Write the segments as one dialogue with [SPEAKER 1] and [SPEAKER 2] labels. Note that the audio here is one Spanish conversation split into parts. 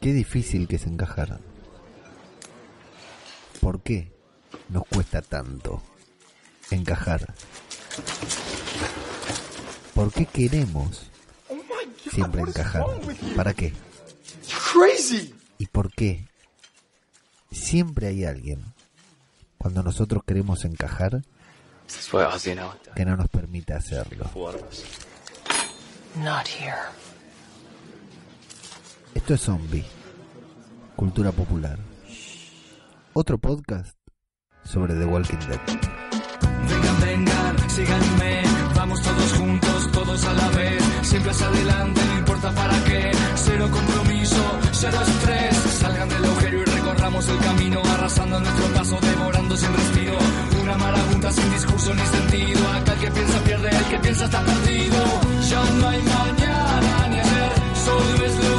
[SPEAKER 1] Qué difícil que es encajar. ¿Por qué nos cuesta tanto encajar? ¿Por qué queremos siempre encajar? ¿Para qué?
[SPEAKER 2] Crazy.
[SPEAKER 1] ¿Y por qué? Siempre hay alguien, cuando nosotros queremos encajar, que no nos permite hacerlo. Esto es Zombie, cultura popular. Otro podcast sobre The Walking Dead.
[SPEAKER 3] Vengan, vengan, síganme, vamos todos juntos, todos a la vez, siempre hacia adelante, no importa para qué, cero compromiso, cero estrés, recorramos el camino, arrasando nuestro paso, devorando sin respiro, una marabunta sin discurso ni sentido, acá el que piensa pierde, el que piensa está perdido, ya no hay mañana ni ayer, solo es lo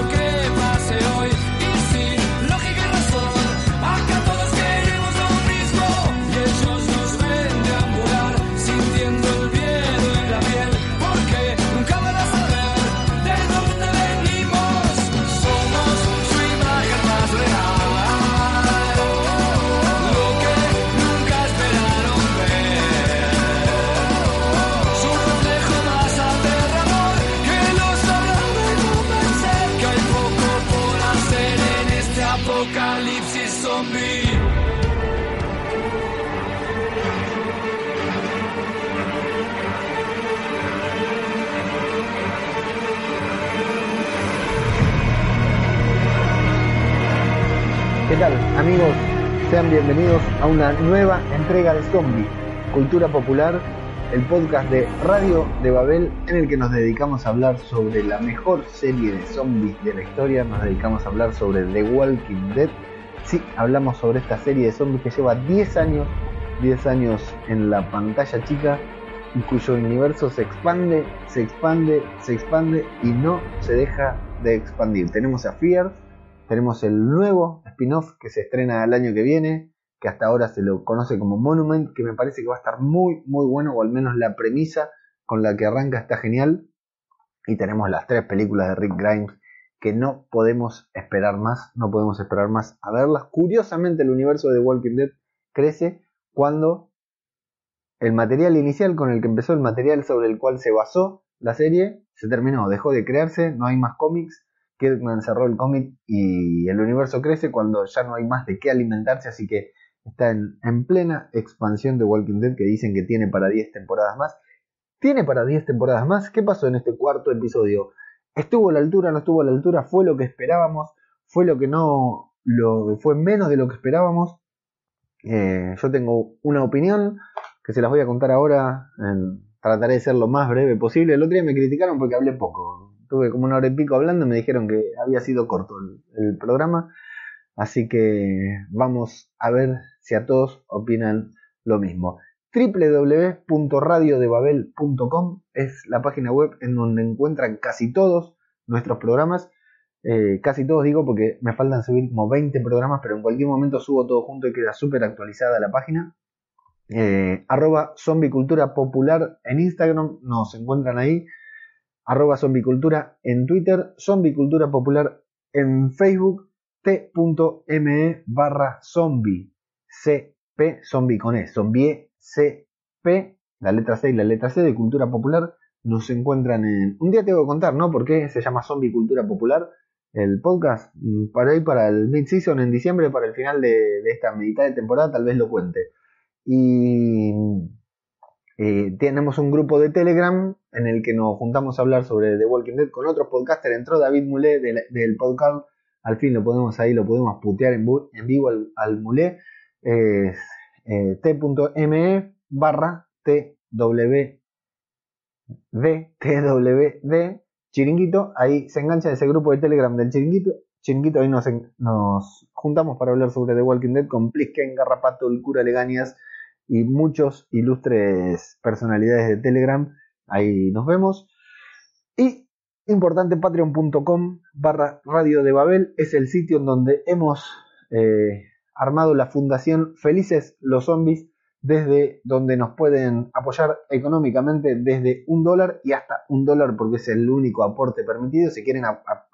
[SPEAKER 4] amigos? Sean bienvenidos a una nueva entrega de Zombie, Cultura Popular, el podcast de Radio de Babel en el que nos dedicamos a hablar sobre la mejor serie de zombies de la historia, nos dedicamos a hablar sobre The Walking Dead. Sí, hablamos sobre esta serie de zombies que lleva 10 años, 10 años en la pantalla chica y cuyo universo se expande, se expande, se expande y no se deja de expandir. Tenemos a Fear, tenemos el nuevo spin-off que se estrena el año que viene, que hasta ahora se lo conoce como Monument, que me parece que va a estar muy, muy bueno, o al menos la premisa con la que arranca está genial. Y tenemos las tres películas de Rick Grimes, que no podemos esperar más, no podemos esperar más a verlas. Curiosamente el universo de Walking Dead crece cuando el material inicial con el que empezó, el material sobre el cual se basó la serie, se terminó, dejó de crearse, no hay más cómics, Kirkman cerró el cómic y el universo crece cuando ya no hay más de qué alimentarse, así que está en, en plena expansión de Walking Dead que dicen que tiene para 10 temporadas más. ¿Tiene para 10 temporadas más? ¿Qué pasó en este cuarto episodio? ¿Estuvo a la altura? ¿No estuvo a la altura? ¿Fue lo que esperábamos? ¿Fue lo que no... Lo, fue menos de lo que esperábamos? Eh, yo tengo una opinión que se las voy a contar ahora. en- trataré de ser lo más breve posible. El otro día me criticaron porque hablé poco. Tuve como una hora y pico hablando me dijeron que había sido corto el, el programa. Así que vamos a ver si a todos opinan lo mismo. www.radiodebabel.com es la página web en donde encuentran casi todos nuestros programas. Eh, casi todos digo porque me faltan subir como 20 programas, pero en cualquier momento subo todo junto y queda súper actualizada la página. Eh, arroba zombicultura popular en Instagram, nos encuentran ahí. Arroba zombicultura en Twitter, zombicultura popular en Facebook, t.me barra zombie, cp, zombie con e, zombie, cp, la letra C y la letra C de cultura popular, nos encuentran en... Un día te voy a contar, ¿no? ¿Por qué se llama Zombie Cultura Popular? El podcast, Mm, para ahí para el mid-season en diciembre, para el final de, de esta mitad de temporada, tal vez lo cuente. Y eh, tenemos un grupo de Telegram en el que nos juntamos a hablar sobre The Walking Dead con otros podcasters. Entró David Mulé del, podcast. Al fin lo podemos ahí, lo podemos putear en, vivo al, al Mulé. Es eh, t.me barra twd twd chiringuito. Ahí se engancha ese grupo de Telegram del chiringuito. Chiringuito, ahí nos juntamos para hablar sobre The Walking Dead con Plisken, Garrapato, el cura Legañas y muchos ilustres personalidades de Telegram. Ahí nos vemos. Y importante, patreon.com barra radio de Babel es el sitio en donde hemos eh, armado la fundación Felices los Zombies, desde donde nos pueden apoyar económicamente desde un dólar y hasta un dólar porque es el único aporte permitido. Si quieren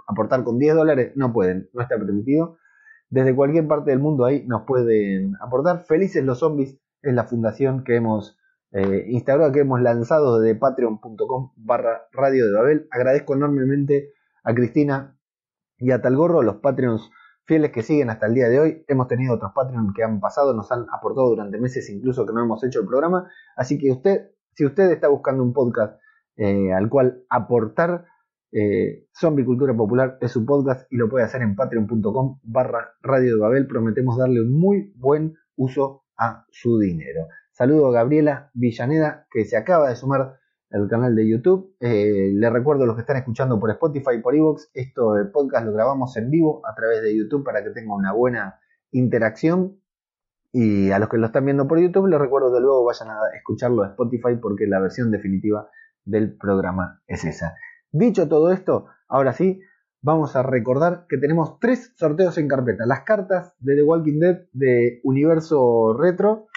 [SPEAKER 4] aportar con 10 dólares, no pueden, no está permitido. Desde cualquier parte del mundo ahí nos pueden aportar. Felices los zombies es la fundación que hemos eh, instaurado, que hemos lanzado desde patreon.com barra radio de Babel. Agradezco enormemente a Cristina y a Talgorro, los Patreons fieles que siguen hasta el día de hoy. Hemos tenido otros Patreons que han pasado, nos han aportado durante meses incluso que no hemos hecho el programa. Así que usted, si usted está buscando un podcast eh, al cual aportar, eh, Zombie Cultura Popular es su podcast y lo puede hacer en patreon.com barra radio de Babel. Prometemos darle un muy buen uso a su dinero. Saludo a Gabriela Villaneda que se acaba de sumar al canal de YouTube. Eh, les recuerdo a los que están escuchando por Spotify y por Evox, esto de podcast lo grabamos en vivo a través de YouTube para que tenga una buena interacción. Y a los que lo están viendo por YouTube, les recuerdo que luego vayan a escucharlo a Spotify porque la versión definitiva del programa es esa. Dicho todo esto, ahora sí, vamos a recordar que tenemos tres sorteos en carpeta. Las cartas de The Walking Dead de Universo Retro,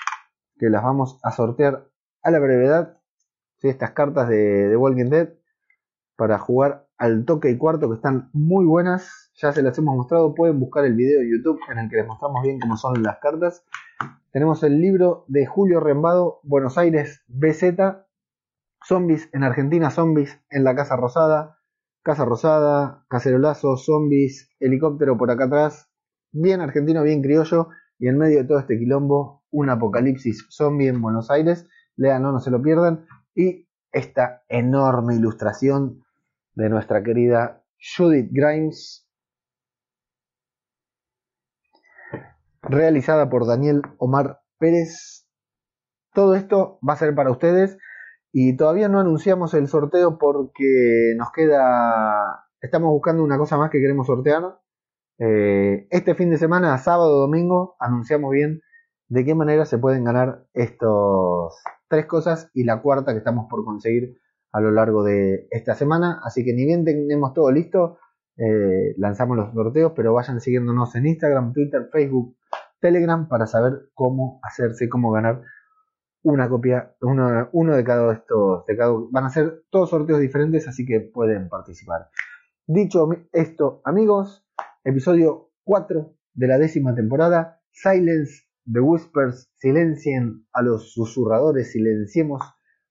[SPEAKER 4] que las vamos a sortear a la brevedad estas cartas de, de Walking Dead para jugar al toque y cuarto que están muy buenas. Ya se las hemos mostrado. Pueden buscar el video de YouTube en el que les mostramos bien cómo son las cartas. Tenemos el libro de Julio Rembado, Buenos Aires BZ. Zombies en Argentina, zombies en la Casa Rosada. Casa Rosada, cacerolazo, zombies, helicóptero por acá atrás. Bien argentino, bien criollo. Y en medio de todo este quilombo, un apocalipsis zombie en Buenos Aires. Lean, no, no se lo pierdan y esta enorme ilustración de nuestra querida Judith Grimes, realizada por Daniel Omar Pérez. Todo esto va a ser para ustedes y todavía no anunciamos el sorteo porque nos queda, estamos buscando una cosa más que queremos sortear. Eh, este fin de semana, sábado, domingo, anunciamos bien de qué manera se pueden ganar estos tres cosas y la cuarta que estamos por conseguir a lo largo de esta semana. Así que ni bien tenemos todo listo, eh, lanzamos los sorteos, pero vayan siguiéndonos en Instagram, Twitter, Facebook, Telegram para saber cómo hacerse, cómo ganar una copia, uno, uno de cada estos, de cada, van a ser todos sorteos diferentes, así que pueden participar. Dicho esto, amigos, episodio 4 de la décima temporada, Silence The Whispers silencien a los susurradores, silenciemos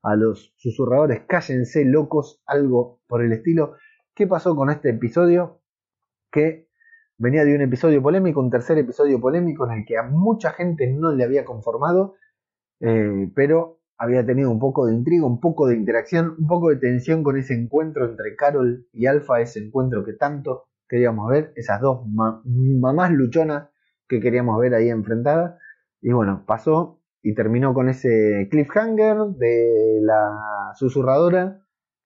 [SPEAKER 4] a los susurradores, cállense locos, algo por el estilo. ¿Qué pasó con este episodio? Que venía de un episodio polémico, un tercer episodio polémico en el que a mucha gente no le había conformado, eh, pero había tenido un poco de intriga, un poco de interacción, un poco de tensión con ese encuentro entre Carol y Alpha, ese encuentro que tanto queríamos ver, esas dos mamás luchonas que queríamos ver ahí enfrentadas. Y bueno, pasó y terminó con ese cliffhanger de la susurradora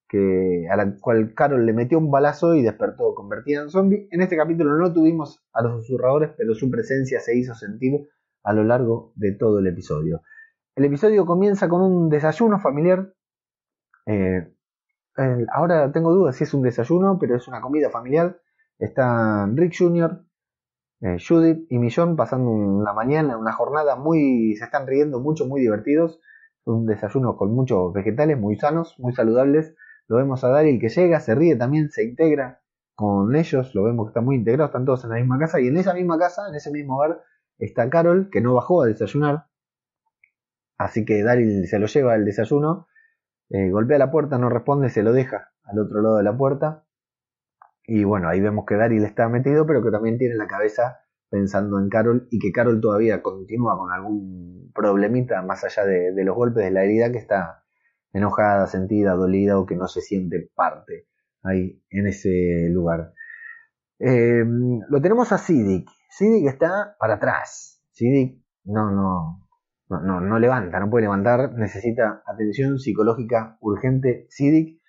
[SPEAKER 4] que a la cual Carol le metió un balazo y despertó convertida en zombie. En este capítulo no tuvimos a los susurradores, pero su presencia se hizo sentir a lo largo de todo el episodio. El episodio comienza con un desayuno familiar. Eh, ahora tengo dudas si es un desayuno, pero es una comida familiar. Está Rick Jr., eh, Judith y Millón pasando una mañana, una jornada muy, se están riendo mucho, muy divertidos. Un desayuno con muchos vegetales muy sanos, muy saludables. Lo vemos a Daryl que llega, se ríe también, se integra con ellos. Lo vemos que están muy integrados, están todos en la misma casa. Y en esa misma casa, en ese mismo hogar, está Carol, que no bajó a desayunar. Así que Daryl se lo lleva al desayuno. Eh, golpea la puerta, no responde, se lo deja al otro lado de la puerta. Y bueno, ahí vemos que Daryl está metido, pero que también tiene la cabeza pensando en Carol y que Carol todavía continúa con algún problemita más allá de, los golpes de la herida que está enojada, sentida, dolida o que no se siente parte ahí en ese lugar. Em, lo tenemos a Sidic. Sidic está para atrás. Sidic no, no, no, no, no levanta, no puede levantar, necesita atención psicológica urgente. Sidic,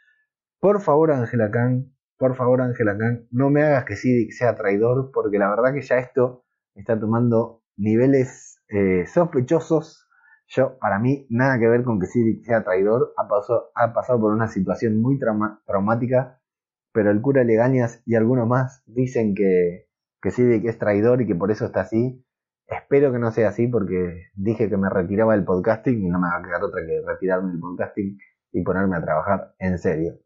[SPEAKER 4] por favor, Angela Khan, por favor, Angela Kang, no me hagas que Sidic sea traidor, porque la verdad que ya esto está tomando niveles eh, sospechosos. Yo, para mí, nada que ver con que Sidic sea traidor. Ha pasado, ha pasado por una situación muy traumática, pero el cura Legañas y algunos más dicen que, que Sidic es traidor y que por eso está así. Espero que no sea así porque dije que me retiraba del podcasting y no me va a quedar otra que retirarme del podcasting y ponerme a trabajar en serio.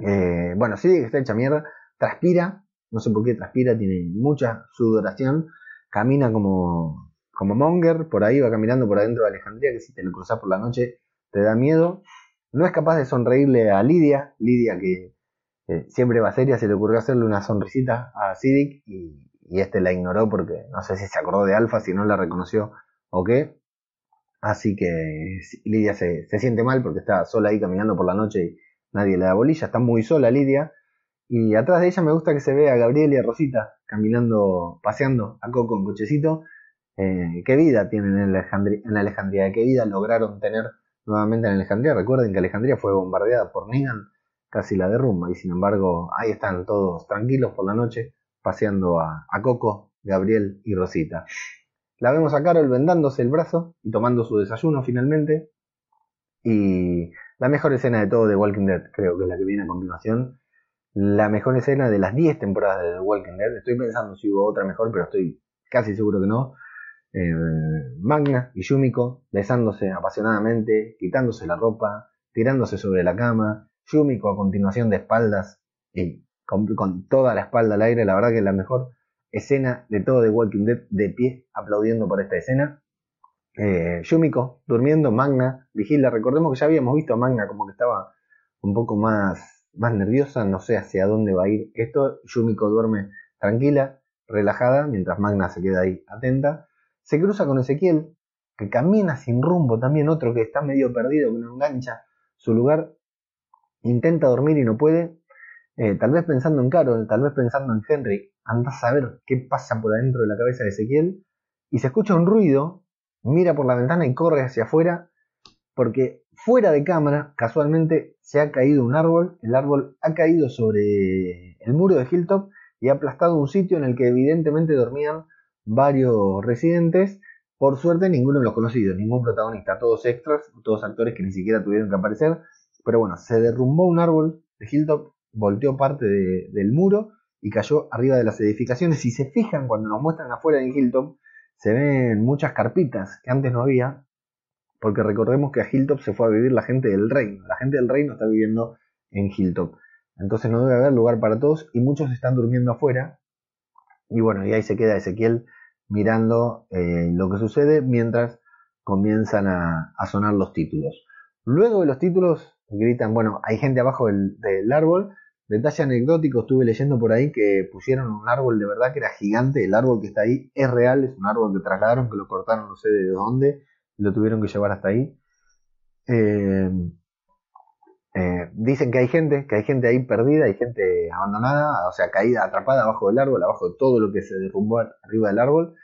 [SPEAKER 4] Eh, bueno, sí, está hecha mierda, transpira, no sé por qué transpira, tiene mucha sudoración, camina como, como Monger, por ahí va caminando por adentro de Alejandría, que si te lo cruzas por la noche te da miedo. No es capaz de sonreírle a Lidia, Lidia que eh, siempre va seria, se le ocurrió hacerle una sonrisita a Sidic y, y este la ignoró porque no sé si se acordó de Alfa, si no la reconoció o qué. Así que Lidia se, se siente mal porque está sola ahí caminando por la noche y nadie le da bolilla, está muy sola Lidia. Y atrás de ella me gusta que se vea a Gabriel y a Rosita caminando, paseando a Coco en cochecito. Eh, qué vida tienen en Alejandría, en Alejandría, qué vida lograron tener nuevamente en Alejandría. Recuerden que Alejandría fue bombardeada por Negan, casi la derrumba, y sin embargo ahí están todos tranquilos por la noche, paseando a, Coco, Gabriel y Rosita. La vemos a Carol vendándose el brazo y tomando su desayuno finalmente. Y la mejor escena de todo de Walking Dead, creo que es la que viene a continuación. La mejor escena de las 10 temporadas de The Walking Dead. Estoy pensando si hubo otra mejor, pero estoy casi seguro que no. Eh, Magna y Yumiko besándose apasionadamente, quitándose la ropa, tirándose sobre la cama. Yumiko a continuación de espaldas y con, toda la espalda al aire. La verdad que es la mejor escena de todo The Walking Dead de pie aplaudiendo por esta escena. Eh, Yumiko durmiendo, Magna vigila. Recordemos que ya habíamos visto a Magna como que estaba un poco más, más nerviosa, no sé hacia dónde va a ir esto. Yumiko duerme tranquila, relajada, mientras Magna se queda ahí atenta. Se cruza con Ezequiel, que camina sin rumbo también, otro que está medio perdido, que no engancha su lugar. Intenta dormir y no puede. Eh, tal vez pensando en Carol, tal vez pensando en Henry, anda a saber qué pasa por adentro de la cabeza de Ezequiel, y se escucha un ruido, mira por la ventana y corre hacia afuera, porque fuera de cámara, casualmente, se ha caído un árbol, el árbol ha caído sobre el muro de Hilltop y ha aplastado un sitio en el que evidentemente dormían varios residentes, por suerte ninguno de los conocidos, ningún protagonista, todos extras, todos actores que ni siquiera tuvieron que aparecer, pero bueno, se derrumbó un árbol de Hilltop, volteó parte de, del muro, y cayó arriba de las edificaciones. Si se fijan, cuando nos muestran afuera de Hilltop, se ven muchas carpitas que antes no había, porque recordemos que a Hilltop se fue a vivir la gente del reino. La gente del reino está viviendo en Hilltop. Entonces no debe haber lugar para todos y muchos están durmiendo afuera. Y bueno, y ahí se queda Ezequiel mirando eh, lo que sucede mientras comienzan a, sonar los títulos. Luego de los títulos gritan, bueno, hay gente abajo del árbol, Detalle anecdótico, estuve leyendo por ahí que pusieron un árbol de verdad que era gigante, el árbol que está ahí es real, es un árbol que trasladaron, que lo cortaron no sé de dónde, y lo tuvieron que llevar hasta ahí. Eh, eh, dicen que hay gente, que hay gente ahí perdida, hay gente abandonada, o sea, caída, atrapada abajo del árbol, abajo de todo lo que se derrumbó arriba del árbol.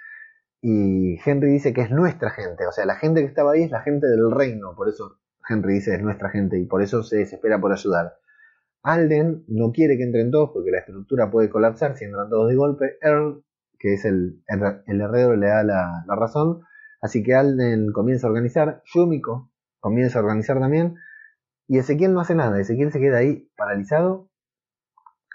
[SPEAKER 4] Y Henry dice que es nuestra gente, o sea, la gente que estaba ahí es la gente del reino, por eso Henry dice es nuestra gente y por eso se desespera por ayudar. Alden no quiere que entren todos porque la estructura puede colapsar si entran todos de golpe. Earl, que es el, el herrero, le da la, la, razón. Así que Alden comienza a organizar. Yumiko comienza a organizar también. Y Ezequiel no hace nada. Ezequiel se queda ahí paralizado.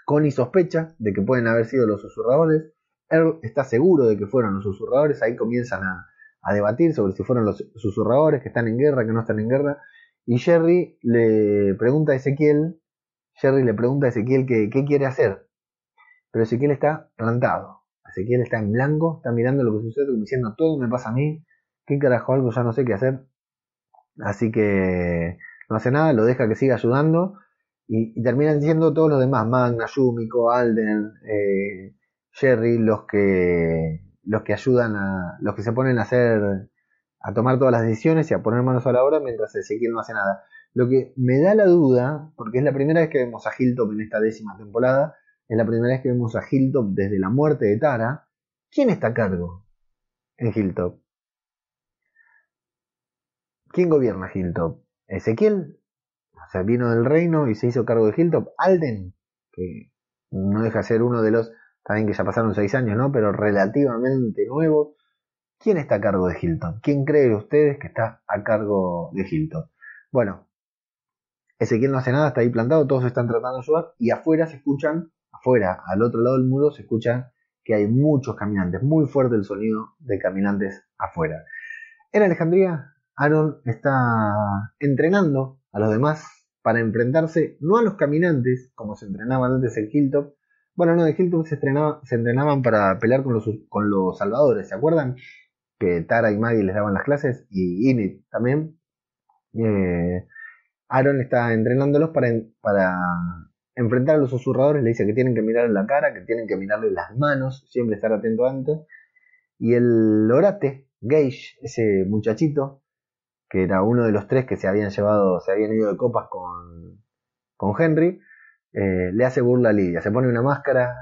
[SPEAKER 4] Connie sospecha de que pueden haber sido los susurradores. Earl está seguro de que fueron los susurradores. Ahí comienzan a, a debatir sobre si fueron los susurradores que están en guerra, que no están en guerra. Y Jerry le pregunta a Ezequiel Jerry le pregunta a Ezequiel qué, qué quiere hacer. Pero Ezequiel está plantado. Ezequiel está en blanco, está mirando lo que sucede, diciendo todo me pasa a mí. ¿Qué carajo algo? Ya no sé qué hacer. Así que no hace nada, lo deja que siga ayudando. Y, y terminan siendo todos los demás, Magna, Yumiko, Alden, eh, Jerry, los que los que ayudan a, los que se ponen a hacer, a tomar todas las decisiones y a poner manos a la obra mientras Ezequiel no hace nada. Lo que me da la duda, porque es la primera vez que vemos a Hilltop en esta décima temporada, es la primera vez que vemos a Hilltop desde la muerte de Tara, ¿quién está a cargo en Hilltop? ¿Quién gobierna Hilltop? ¿Ezequiel? O sea, vino del reino y se hizo cargo de Hilltop. Alden, que no deja de ser uno de los, también que ya pasaron seis años, ¿no? Pero relativamente nuevo. ¿Quién está a cargo de Hilltop? ¿Quién cree ustedes que está a cargo de Hilltop? Bueno, Ezequiel no hace nada, está ahí plantado, todos están tratando de ayudar y afuera se escuchan, afuera, al otro lado del muro se escuchan que hay muchos caminantes, muy fuerte el sonido de caminantes afuera. En Alejandría, Aaron está entrenando a los demás para enfrentarse no a los caminantes, como se entrenaban antes en Hilltop. Bueno, no, de Hilltop se, se entrenaban para pelear con los, salvadores, ¿se acuerdan? Que Tara y Maggie les daban las clases, y Init también. Eh, Aaron está entrenándolos para, enfrentar a los susurradores, le dice que tienen que mirarle la cara, que tienen que mirarle las manos, siempre estar atento antes. Y el Orate, Gage, ese muchachito, que era uno de los tres que se habían llevado, se habían ido de copas con, con Henry, eh, le hace burla a Lidia. Se pone una máscara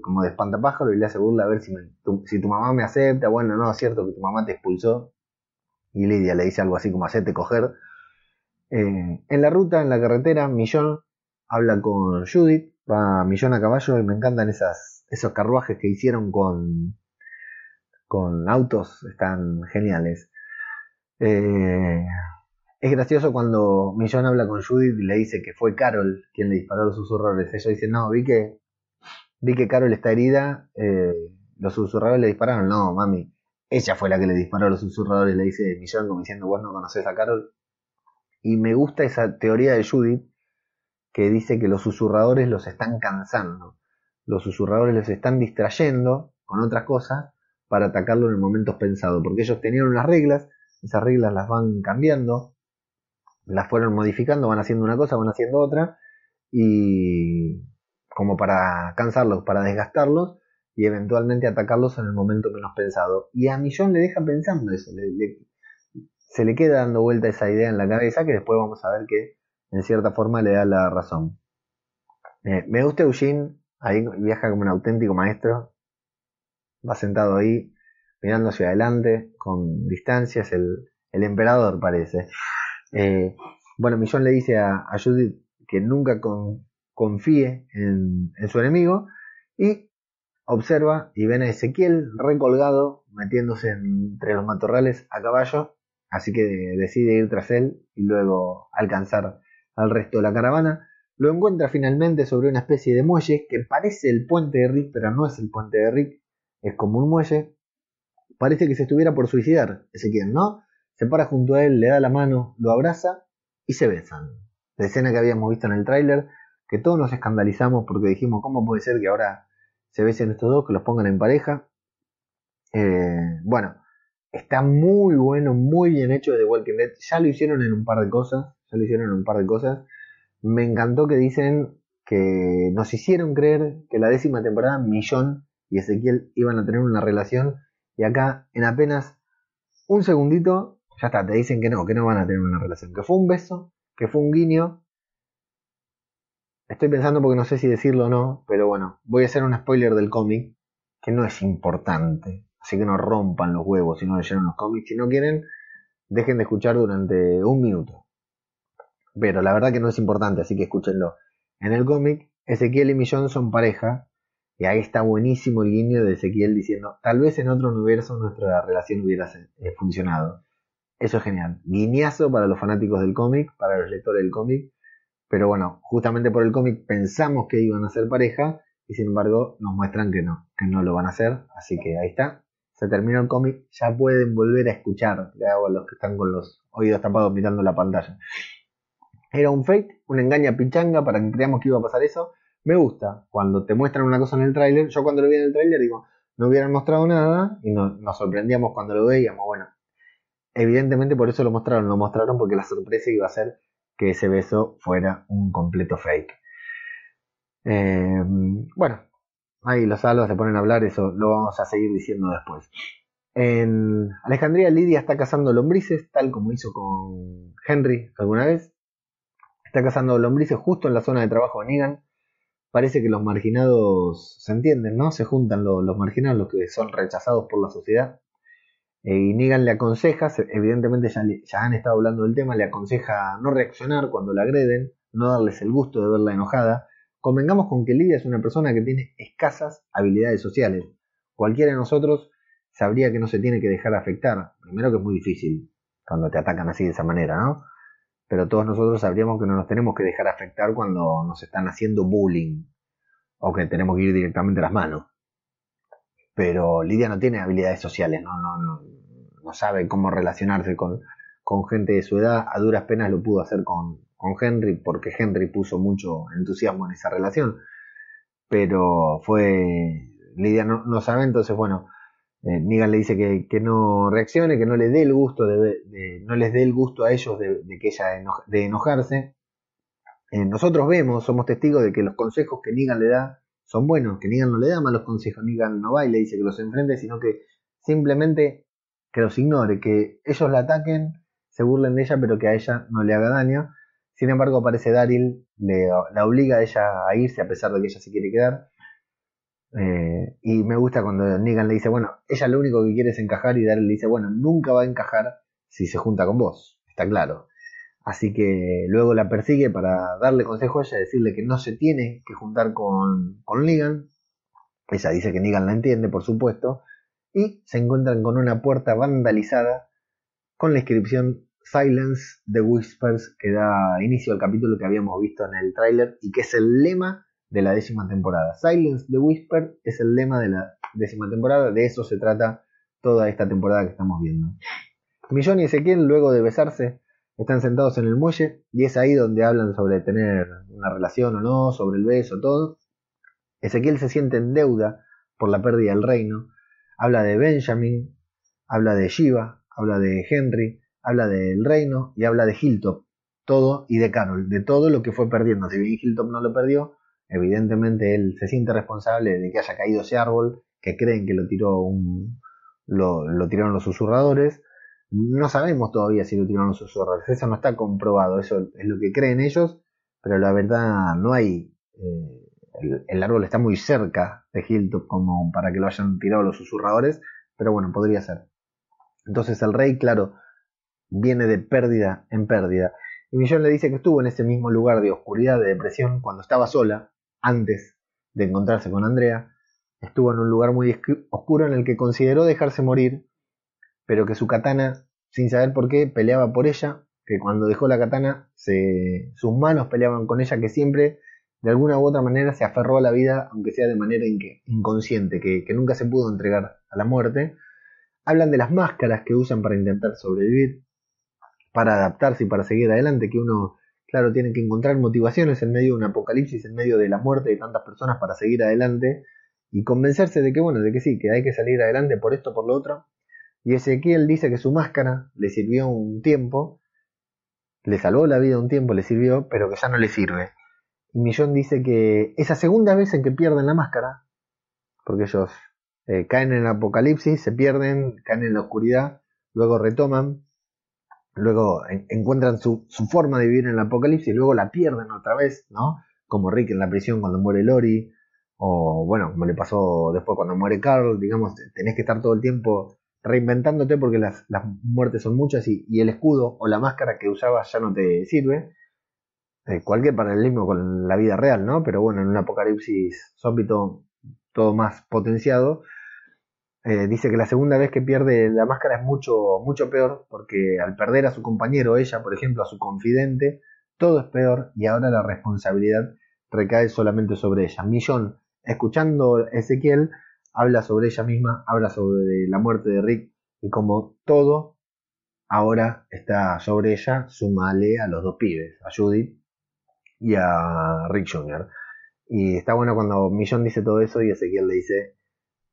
[SPEAKER 4] como de espantapájaro y le hace burla a ver si, tu, si tu mamá me acepta. Bueno, no, es cierto que tu mamá te expulsó. Y Lidia le dice algo así como hacerte coger. En la ruta, en la carretera, Millón habla con Judith, va Millón a caballo y me encantan esas, esos carruajes que hicieron con, con autos, están geniales. Eh, es gracioso cuando Millón habla con Judith y le dice que fue Carol quien le disparó los susurradores. Ella dice, no, vi que, vi que Carol está herida, eh, los susurradores le dispararon. No, mami, ella fue la que le disparó los susurradores, le dice Millón como diciendo, vos no conoces a Carol. Y me gusta esa teoría de Judith que dice que los susurradores los están cansando. Los susurradores los están distrayendo con otras cosas para atacarlo en el momento pensado. Porque ellos tenían unas reglas esas reglas las van cambiando, las fueron modificando, van haciendo una cosa, van haciendo otra, y como para cansarlos, para desgastarlos, y eventualmente atacarlos en el momento menos pensado. Y a Millón le deja pensando eso, se le queda dando vuelta esa idea en la cabeza que después vamos a ver que en cierta forma le da la razón. Eh, me gusta Eugene, ahí viaja como un auténtico maestro, va sentado ahí, mirando hacia adelante, con distancias, el, emperador parece. Eh, bueno, Millón le dice a, Judith que nunca confíe en, su enemigo y observa y ven a Ezequiel recolgado, metiéndose entre los matorrales a caballo, así que decide ir tras él y luego alcanzar al resto de la caravana. Lo encuentra finalmente sobre una especie de muelle que parece el puente de Rick, pero no es el puente de Rick, es como un muelle Parece que se estuviera por suicidar, Ezequiel, ¿no? Se para junto a él, le da la mano, lo abraza y se besan. La escena que habíamos visto en el tráiler, que todos nos escandalizamos porque dijimos, ¿cómo puede ser que ahora se besen estos dos, que los pongan en pareja? Eh, bueno, está muy bueno, muy bien hecho de Walking Dead. Ya lo hicieron en un par de cosas, ya lo hicieron en un par de cosas. Me encantó que dicen que nos hicieron creer que la décima temporada Millón y Ezequiel iban a tener una relación y acá, en apenas un segundito, ya está, te dicen que no, que no van a tener una relación. Que fue un beso, que fue un guiño. Estoy pensando porque no sé si decirlo o no, pero bueno, voy a hacer un spoiler del cómic, que no es importante. Así que no rompan los huevos si no leyeron los cómics. Si no quieren, dejen de escuchar durante un minuto. Pero la verdad que no es importante, así que escúchenlo. En el cómic, Ezequiel y Millón son pareja y ahí está buenísimo el guiño de Ezequiel diciendo, tal vez en otro universo nuestra relación hubiera eh, funcionado. Eso es genial. Guiñazo para los fanáticos del cómic, para los lectores del cómic. Pero bueno, justamente por el cómic pensamos que iban a ser pareja y sin embargo nos muestran que no, que no lo van a hacer. Así que ahí está. Se terminó el cómic, ya pueden volver a escuchar. Le hago a los que están con los oídos tapados mirando la pantalla. Era un fake, un engaña pichanga para que creamos que iba a pasar eso me gusta cuando te muestran una cosa en el tráiler. Yo cuando lo vi en el tráiler digo, no hubieran mostrado nada y nos sorprendíamos cuando lo veíamos. Bueno, evidentemente por eso lo mostraron, lo mostraron porque la sorpresa iba a ser que ese beso fuera un completo fake. Eh, bueno, ahí los salvos se ponen a hablar, eso lo vamos a seguir diciendo después. En Alejandría Lidia está cazando lombrices, tal como hizo con Henry alguna vez. Está cazando lombrices justo en la zona de trabajo de Negan parece que los marginados se entienden, ¿no? Se juntan los, marginados, los que son rechazados por la sociedad. Eh, y Negan le aconseja, evidentemente ya, ya, han estado hablando del tema, le aconseja no reaccionar cuando la agreden, no darles el gusto de verla enojada. Convengamos con que Lidia es una persona que tiene escasas habilidades sociales. Cualquiera de nosotros sabría que no se tiene que dejar afectar. Primero que es muy difícil cuando te atacan así de esa manera, ¿no? pero todos nosotros sabríamos que no nos tenemos que dejar afectar cuando nos están haciendo bullying o que tenemos que ir directamente a las manos. pero Lidia no tiene habilidades sociales, no, no, no, no sabe cómo relacionarse con, con gente de su edad, a duras penas lo pudo hacer con, con Henry, porque Henry puso mucho entusiasmo en esa relación, pero fue, Lidia no, sabe, entonces bueno, eh, Negan le dice que, que, no reaccione, que no le dé el gusto de, de no les dé el gusto a ellos de, que ella de enojarse. Eh, nosotros vemos, somos testigos de que los consejos que Negan le da son buenos, que Negan no le da malos consejos, Negan no va y le dice que los enfrente, sino que simplemente que los ignore, que ellos la ataquen, se burlen de ella, pero que a ella no le haga daño. Sin embargo, aparece Daryl, le, la obliga a ella a irse a pesar de que ella se quiere quedar. Eh, y me gusta cuando Negan le dice, bueno, ella lo único que quiere es encajar y Daryl le dice, bueno, nunca va a encajar si se junta con vos, está claro. Así que luego la persigue para darle consejo a ella, decirle que no se tiene que juntar con, con Negan. Ella dice que Negan la entiende, por supuesto. Y se encuentran con una puerta vandalizada con la inscripción Silence the Whispers que da inicio al capítulo que habíamos visto en el tráiler y que es el lema de la décima temporada. Silence the Whisper es el lema de la décima temporada, de eso se trata toda esta temporada que estamos viendo. Millón y Ezequiel, luego de besarse, están sentados en el muelle y es ahí donde hablan sobre tener una relación o no, sobre el beso, todo. Ezequiel se siente en deuda por la pérdida del reino, habla de Benjamin, habla de Shiva, habla de Henry, habla del reino y habla de Hilltop, todo y de Carol, de todo lo que fue perdiendo. Si bien Hilltop no lo perdió, evidentemente él se siente responsable de que haya caído ese árbol, que creen que lo tiró un, lo, lo tiraron los susurradores. No sabemos todavía si lo tiraron los susurradores, eso no está comprobado, eso es lo que creen ellos, pero la verdad no hay. Eh, el, el, árbol está muy cerca de Hilltop como para que lo hayan tirado los susurradores, pero bueno, podría ser. Entonces el rey, claro, viene de pérdida en pérdida. Y Millón le dice que estuvo en ese mismo lugar de oscuridad, de depresión, cuando estaba sola, antes de encontrarse con Andrea. Estuvo en un lugar muy oscuro en el que consideró dejarse morir, pero que su katana, sin saber por qué, peleaba por ella, que cuando dejó la katana, se, sus manos peleaban con ella, que siempre, de alguna u otra manera, se aferró a la vida, aunque sea de manera inconsciente, que, que nunca se pudo entregar a la muerte. Hablan de las máscaras que usan para intentar sobrevivir, para adaptarse y para seguir adelante, que uno, claro, tiene que encontrar motivaciones en medio de un apocalipsis, en medio de la muerte de tantas personas para seguir adelante y convencerse de que, bueno, de que sí, que hay que salir adelante por esto, por lo otro. Y Ezequiel dice que su máscara le sirvió un tiempo, le salvó la vida un tiempo, le sirvió, pero que ya no le sirve. Y Millón dice que esa segunda vez en que pierden la máscara, porque ellos eh, caen en el apocalipsis, se pierden, caen en la oscuridad, luego retoman, luego en, encuentran su, su, forma de vivir en el apocalipsis y luego la pierden otra vez, ¿no? Como Rick en la prisión cuando muere Lori, o bueno, como le pasó después cuando muere Carl, digamos, tenés que estar todo el tiempo reinventándote porque las, las muertes son muchas y, y, el escudo o la máscara que usabas ya no te sirve. Eh, cualquier paralelismo con la vida real, ¿no? Pero bueno, en un apocalipsis zombie todo más potenciado. Eh, dice que la segunda vez que pierde la máscara es mucho, mucho peor, porque al perder a su compañero, ella, por ejemplo, a su confidente, todo es peor y ahora la responsabilidad recae solamente sobre ella. Millón, escuchando Ezequiel, habla sobre ella misma, habla sobre la muerte de Rick y como todo ahora está sobre ella, sumale a los dos pibes, a Judith y a Rick Jr. Y está bueno cuando Millón dice todo eso y Ezequiel le dice,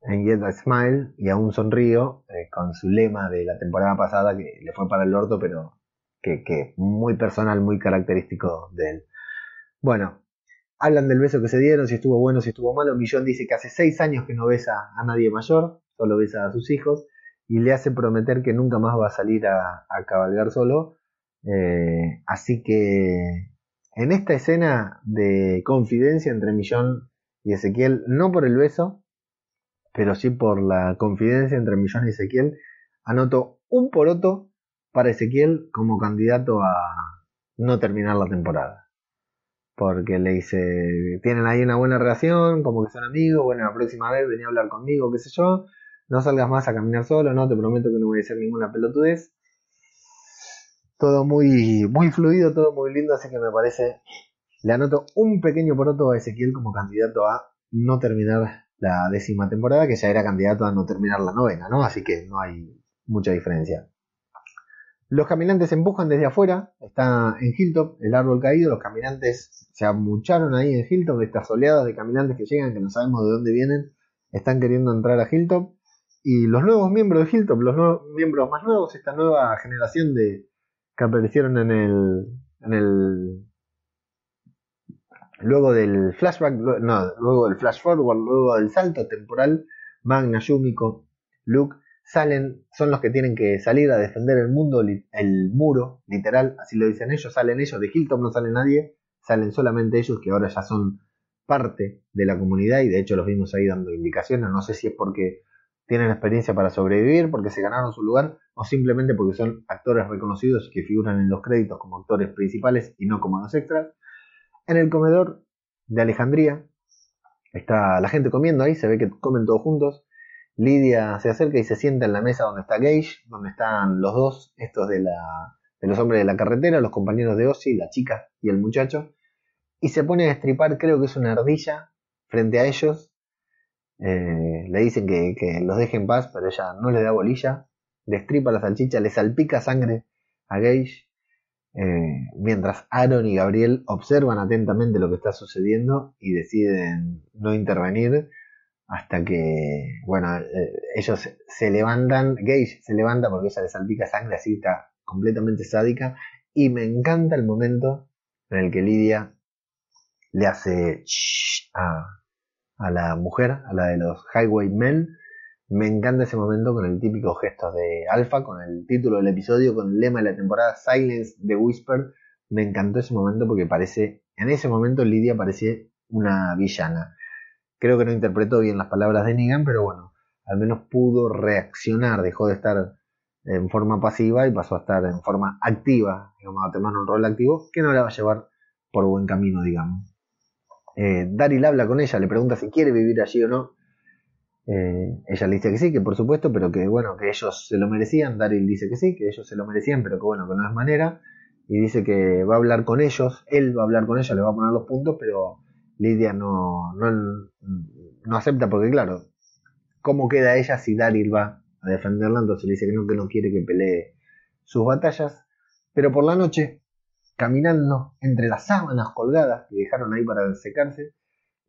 [SPEAKER 4] en Yet I Smile y aún sonrío eh, con su lema de la temporada pasada que le fue para el orto, pero que, muy personal, muy característico de él. Bueno, hablan del beso que se dieron, si estuvo bueno, si estuvo malo. Millón dice que hace seis años que no besa a nadie mayor, solo besa a sus hijos y le hace prometer que nunca más va a salir a, a cabalgar solo. Eh, así que en esta escena de confidencia entre Millón y Ezequiel, no por el beso, pero sí por la confidencia entre Millón y Ezequiel, anoto un poroto para Ezequiel como candidato a no terminar la temporada. Porque le dice, tienen ahí una buena relación, como que son amigos, bueno, la próxima vez venía a hablar conmigo, qué sé yo, no salgas más a caminar solo, no, te prometo que no voy a hacer ninguna pelotudez. Todo muy, muy fluido, todo muy lindo, así que me parece, le anoto un pequeño poroto a Ezequiel como candidato a no terminar la décima temporada, que ya era candidato a no terminar la novena, ¿no? Así que no hay mucha diferencia. Los caminantes empujan desde afuera, está en Hilltop, el árbol caído, los caminantes se amucharon ahí en Hilltop, estas oleadas de caminantes que llegan, que no sabemos de dónde vienen, están queriendo entrar a Hilltop. Y los nuevos miembros de Hilltop, los nuevos, miembros más nuevos, esta nueva generación de que aparecieron en el, en el luego del flashback, no, luego del flash forward, luego del salto temporal, Magna, Yumiko, Luke salen, son los que tienen que salir a defender el mundo, el muro, literal, así lo dicen ellos, salen ellos, de Hilltop no sale nadie, salen solamente ellos que ahora ya son parte de la comunidad y de hecho los vimos ahí dando indicaciones, no sé si es porque tienen experiencia para sobrevivir, porque se ganaron su lugar o simplemente porque son actores reconocidos que figuran en los créditos como actores principales y no como los extras. En el comedor de Alejandría está la gente comiendo ahí, se ve que comen todos juntos. Lidia se acerca y se sienta en la mesa donde está Gage, donde están los dos, estos de, la, de los hombres de la carretera, los compañeros de Ozzy, la chica y el muchacho, y se pone a estripar, creo que es una ardilla, frente a ellos. Eh, le dicen que, los deje en paz, pero ella no le da bolilla. Destripa la salchicha, le salpica sangre a Gage. Eh, mientras Aaron y Gabriel observan atentamente lo que está sucediendo y deciden no intervenir hasta que, bueno, eh, ellos se levantan, Gage se levanta porque ella le salpica sangre, así está completamente sádica, y me encanta el momento en el que Lidia le hace a, a la mujer, a la de los Highwaymen. Me encanta ese momento con el típico gesto de Alpha, con el título del episodio, con el lema de la temporada Silence the Whisper. Me encantó ese momento porque parece, en ese momento Lidia parece una villana. Creo que no interpretó bien las palabras de Negan, pero bueno, al menos pudo reaccionar, dejó de estar en forma pasiva y pasó a estar en forma activa, digamos, a tomar un rol activo que no la va a llevar por buen camino, digamos. Eh, Daryl habla con ella, le pregunta si quiere vivir allí o no. Eh, ella le dice que sí, que por supuesto, pero que bueno, que ellos se lo merecían. Daryl dice que sí, que ellos se lo merecían, pero que bueno, que no es manera. Y dice que va a hablar con ellos, él va a hablar con ella, le va a poner los puntos, pero Lidia no, no, no acepta porque claro, ¿cómo queda ella si Daryl va a defenderla? Entonces le dice que no, que no quiere que pelee sus batallas. Pero por la noche caminando entre las sábanas colgadas que dejaron ahí para secarse.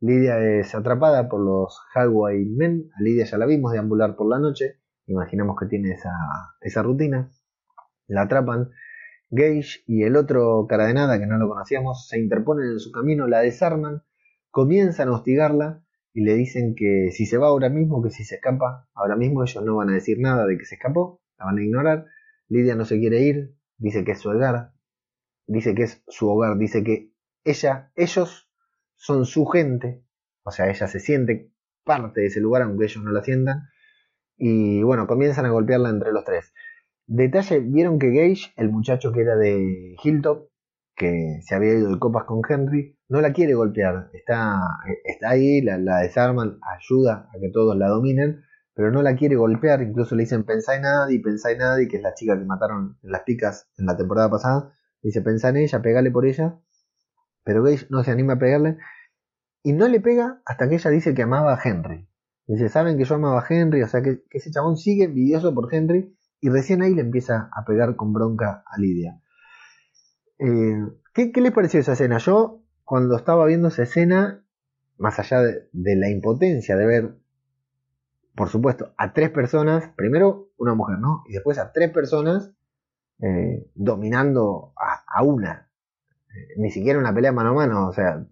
[SPEAKER 4] Lidia es atrapada por los Men. A Lidia ya la vimos deambular por la noche. Imaginamos que tiene esa, esa rutina. La atrapan. Gage y el otro cara de nada que no lo conocíamos se interponen en su camino, la desarman, comienzan a hostigarla y le dicen que si se va ahora mismo, que si se escapa ahora mismo, ellos no van a decir nada de que se escapó, la van a ignorar. Lidia no se quiere ir, dice que es su hogar, dice que es su hogar, dice que ella, ellos son su gente, o sea, ella se siente parte de ese lugar aunque ellos no la sientan, y bueno, comienzan a golpearla entre los tres. Detalle, vieron que Gage, el muchacho que era de Hilltop, que se había ido de copas con Henry, no la quiere golpear, está, está ahí, la, la desarman, ayuda a que todos la dominen, pero no la quiere golpear, incluso le dicen pensá en nadie, pensá en nadie, que es la chica que mataron en las picas en la temporada pasada, Dice, pensá en ella, pegale por ella. Pero Gage no se anima a pegarle. Y no le pega hasta que ella dice que amaba a Henry. Dice, saben que yo amaba a Henry, o sea que, ese chabón sigue envidioso por Henry. Y recién ahí le empieza a pegar con bronca a Lidia. Eh, ¿qué, ¿Qué les pareció esa escena? Yo, cuando estaba viendo esa escena, más allá de, la impotencia de ver, por supuesto, a tres personas, primero una mujer, ¿no? Y después a tres personas eh, dominando a, una. Ni siquiera una pelea mano a mano, o sea,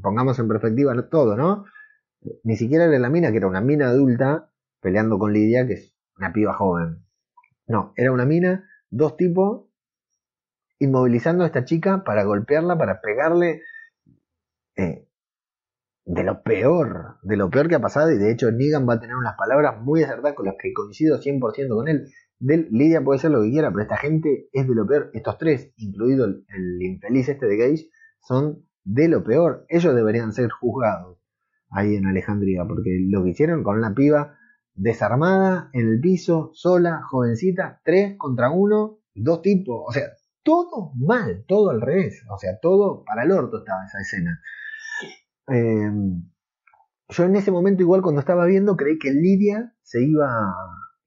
[SPEAKER 4] pongamos en perspectiva todo, ¿no? Ni siquiera era la mina, que era una mina adulta peleando con Lidia, que es una piba joven. No, era una mina, dos tipos inmovilizando a esta chica para golpearla, para pegarle eh, de lo peor, de lo peor que ha pasado, y de hecho Negan va a tener unas palabras muy acertadas con las que coincido 100% con él. Lidia puede ser lo que quiera, pero esta gente es de lo peor. Estos tres, incluido el, infeliz este de Gage, son de lo peor. Ellos deberían ser juzgados ahí en Alejandría, porque lo que hicieron con una piba desarmada, en el piso, sola, jovencita, tres contra uno, dos tipos, o sea, todo mal, todo al revés, o sea, todo para el orto estaba esa escena. Eh, yo en ese momento, igual cuando estaba viendo, creí que Lidia se iba,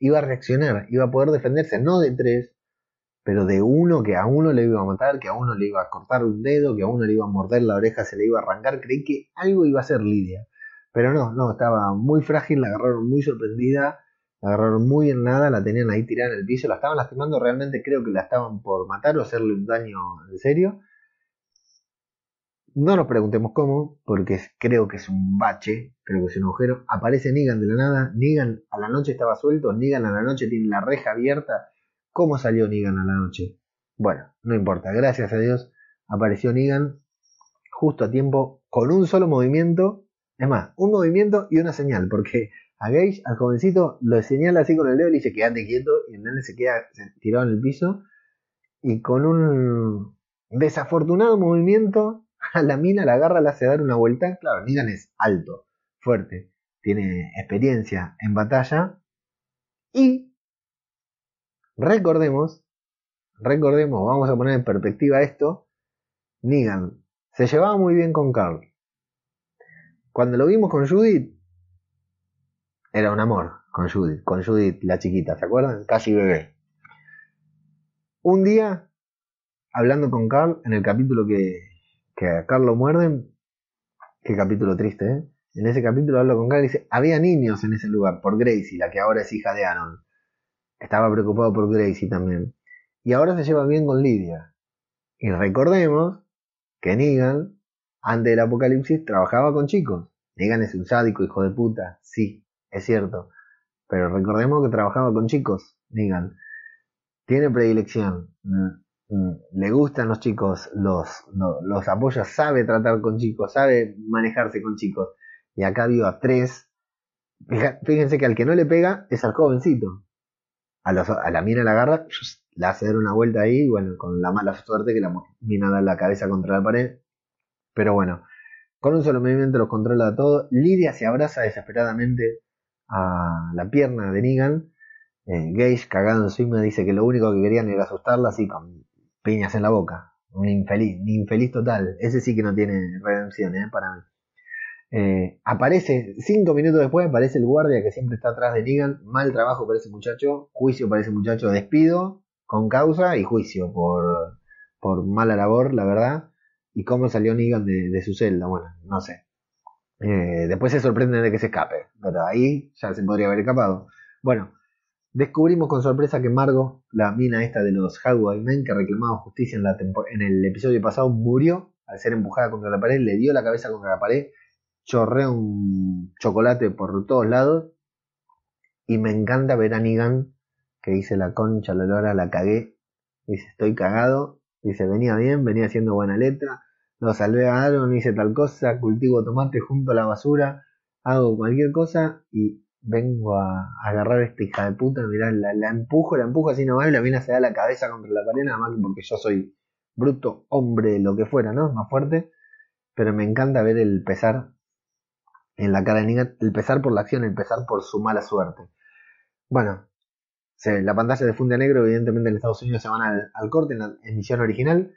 [SPEAKER 4] iba a reaccionar, iba a poder defenderse, no de tres, pero de uno que a uno le iba a matar, que a uno le iba a cortar un dedo, que a uno le iba a morder la oreja, se le iba a arrancar. Creí que algo iba a ser Lidia. Pero no, no, estaba muy frágil, la agarraron muy sorprendida, la agarraron muy en nada, la tenían ahí tirada en el piso, la estaban lastimando, realmente creo que la estaban por matar o hacerle un daño en serio. No nos preguntemos cómo, porque creo que es un bache, creo que es un agujero. Aparece Negan de la nada, Negan a la noche estaba suelto, Negan a la noche tiene la reja abierta. ¿Cómo salió Negan a la noche? Bueno, no importa, gracias a Dios apareció Negan justo a tiempo, con un solo movimiento. Es más, un movimiento y una señal, porque a Gage, al jovencito, lo señala así con el dedo y le dice quédate quieto, y el nene se queda tirado en el piso, y con un desafortunado movimiento a la mina la agarra, la hace dar una vuelta. Claro, Negan es alto, fuerte, tiene experiencia en batalla. Y recordemos, recordemos, vamos a poner en perspectiva esto. Negan se llevaba muy bien con Carl. Cuando lo vimos con Judith, era un amor con Judith, con Judith la chiquita, ¿se acuerdan? Casi bebé. Un día, hablando con Carl, en el capítulo que, que a Carl lo muerden, qué capítulo triste, ¿eh? En ese capítulo hablo con Carl y dice, había niños en ese lugar, por Gracie, la que ahora es hija de Anon. Estaba preocupado por Gracie también. Y ahora se lleva bien con Lidia. Y recordemos que Negan, antes del apocalipsis, trabajaba con chicos. Negan es un sádico, hijo de puta, sí, es cierto. Pero recordemos que trabajaba con chicos, Negan. Tiene predilección. Le gustan los chicos, los, los, apoya, sabe tratar con chicos, sabe manejarse con chicos. Y acá vio a tres. Fíjense que al que no le pega es al jovencito. A, los, a la mina la agarra, la hace dar una vuelta ahí, bueno, con la mala suerte que la mina da la cabeza contra la pared. Pero bueno, con un solo movimiento los controla a todos. Lidia se abraza desesperadamente a la pierna de Negan. Eh, Gage, cagado encima, dice que lo único que querían era asustarla así con piñas en la boca. Un infeliz, infeliz total. Ese sí que no tiene redención, ¿eh? Para mí. Eh, aparece, cinco minutos después, aparece el guardia que siempre está atrás de Negan. Mal trabajo para ese muchacho, juicio para ese muchacho, despido con causa y juicio por, por mala labor, la verdad. Y cómo salió Negan de, su celda, bueno, no sé. Eh, después se sorprende de que se escape, pero ahí ya se podría haber escapado. Bueno, descubrimos con sorpresa que Margo, la mina esta de los Hathaway Men que reclamaba justicia en, la en el episodio pasado, murió al ser empujada contra la pared, le dio la cabeza contra la pared chorrea un chocolate por todos lados. Y me encanta ver a Negan que dice la concha, la lora, la cagué. Dice, estoy cagado. Dice, venía bien, venía haciendo buena letra. Lo salvé a Aaron, hice tal cosa, cultivo tomate junto a la basura, hago cualquier cosa y vengo a, agarrar a esta hija de puta, mirá, la, la, empujo, la empujo así nomás y la mina se da la cabeza contra la pared, nada más porque yo soy bruto, hombre, lo que fuera, ¿no? Más fuerte. Pero me encanta ver el pesar en la cara de Negan, el pesar por la acción, el pesar por su mala suerte. Bueno, la pantalla de funde a negro, evidentemente en Estados Unidos se van al, corte, en la emisión original.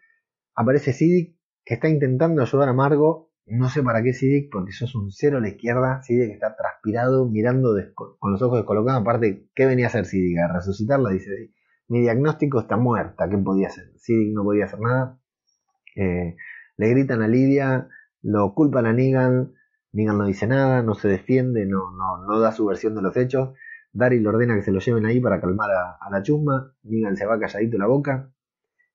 [SPEAKER 4] Aparece Sidic, que está intentando ayudar a Margo. No sé para qué Sidic, porque eso es un cero a la izquierda. Sidic está transpirado, mirando con los ojos descolocados. Aparte, ¿qué venía a hacer Sidic? A resucitarla, dice. Mi diagnóstico está muerta, ¿qué podía hacer? Sidic no podía hacer nada. Eh, le gritan a Lidia, lo culpan a Negan, Negan no dice nada, no se defiende, no, no, no da su versión de los hechos. Daryl le ordena que se lo lleven ahí para calmar a, la chusma. Negan se va calladito la boca.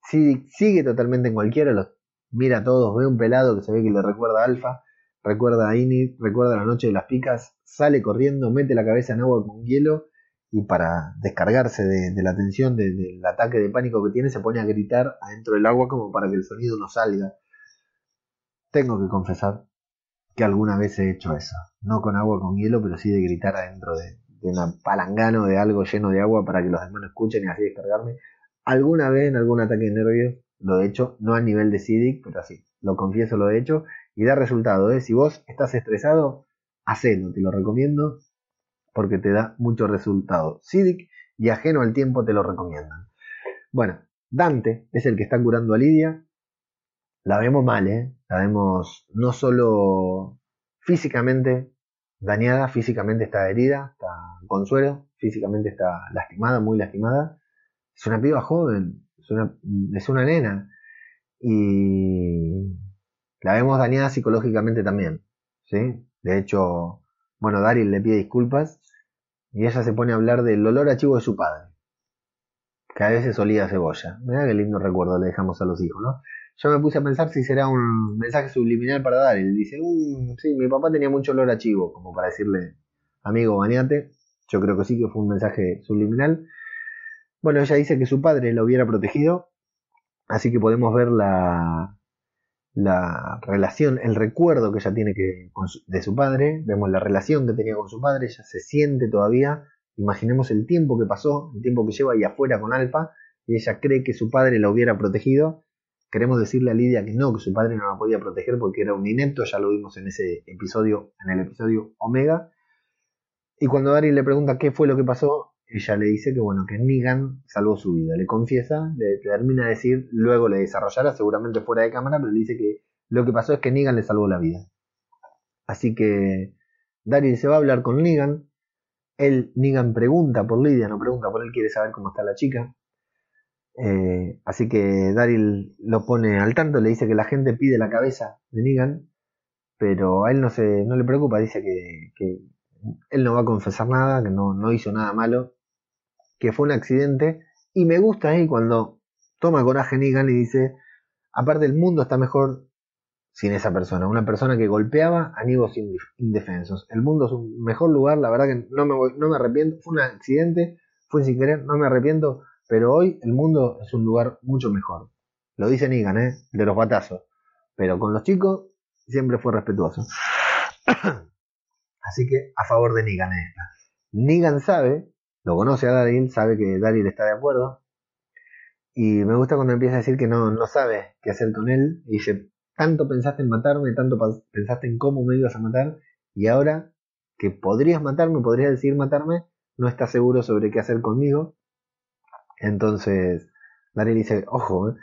[SPEAKER 4] Sidic sigue totalmente en cualquiera, los mira a todos, ve un pelado que se ve que le recuerda a Alfa, recuerda a Inid, recuerda la noche de las picas, sale corriendo, mete la cabeza en agua con hielo y para descargarse de, la tensión del ataque de pánico que tiene se pone a gritar adentro del agua como para que el sonido no salga. Tengo que confesar que alguna vez he hecho eso. No con agua con hielo, pero sí de gritar adentro de, de una palangano de algo lleno de agua para que los demás no escuchen y así descargarme. Alguna vez en algún ataque de nervios lo he hecho, no a nivel de CIDIC, pero así, lo confieso, lo he hecho y da resultado. ¿eh? Si vos estás estresado, hacelo, te lo recomiendo porque te da mucho resultado. CIDIC y ajeno al tiempo te lo recomiendan. Bueno, Dante es el que está curando a Lidia, la vemos mal, ¿eh? La vemos no solo físicamente dañada, físicamente está herida, está con suero, físicamente está lastimada, muy lastimada. Es una piba joven, es una, es una nena. Y la vemos dañada psicológicamente también. ¿sí? De hecho, bueno, Daryl le pide disculpas y ella se pone a hablar del olor a chivo de su padre. Que a veces olía cebolla. Mira qué lindo recuerdo le dejamos a los hijos, ¿no? Yo me puse a pensar si será un mensaje subliminal para Daryl. Dice, "Mm, sí, mi papá tenía mucho olor a chivo, como para decirle, amigo, bañate. Yo creo que sí que fue un mensaje subliminal. Bueno, ella dice que su padre lo hubiera protegido, así que podemos ver la, la relación, el recuerdo que ella tiene de su padre, vemos la relación que tenía con su padre, ella se siente todavía, imaginemos el tiempo que pasó, el tiempo que lleva ahí afuera con Alfa, y ella cree que su padre la hubiera protegido. Queremos decirle a Lidia que no, que su padre no la podía proteger porque era un inepto, ya lo vimos en ese episodio, en el episodio Omega. Y cuando Daryl le pregunta qué fue lo que pasó, ella le dice que bueno, que Negan salvó su vida. Le confiesa, le termina de decir, luego le desarrollará, seguramente fuera de cámara, pero le dice que lo que pasó es que Negan le salvó la vida. Así que Daryl se va a hablar con Negan. Él, Negan pregunta por Lidia, no pregunta por él, quiere saber cómo está la chica. Eh, así que Daryl lo pone al tanto, le dice que la gente pide la cabeza de Negan, pero a él no, se, no le preocupa, dice que, que él no va a confesar nada, que no, no hizo nada malo, que fue un accidente. Y me gusta ahí cuando toma coraje Negan y dice, aparte el mundo está mejor sin esa persona, una persona que golpeaba a indef- indefensos. El mundo es un mejor lugar, la verdad que no me, voy- no me arrepiento, fue un accidente, fue sin querer, no me arrepiento, pero hoy el mundo es un lugar mucho mejor. Lo dice Negan, ¿eh? de los batazos. Pero con los chicos siempre fue respetuoso. Así que a favor de Negan esta. Negan sabe, lo conoce a Daryl, sabe que Daryl está de acuerdo. Y me gusta cuando empieza a decir que no, no sabe qué hacer con él. Y dice, tanto pensaste en matarme, tanto pensaste en cómo me ibas a matar. Y ahora que podrías matarme, podrías decir matarme, no estás seguro sobre qué hacer conmigo. Entonces, Daryl dice, ojo, eh,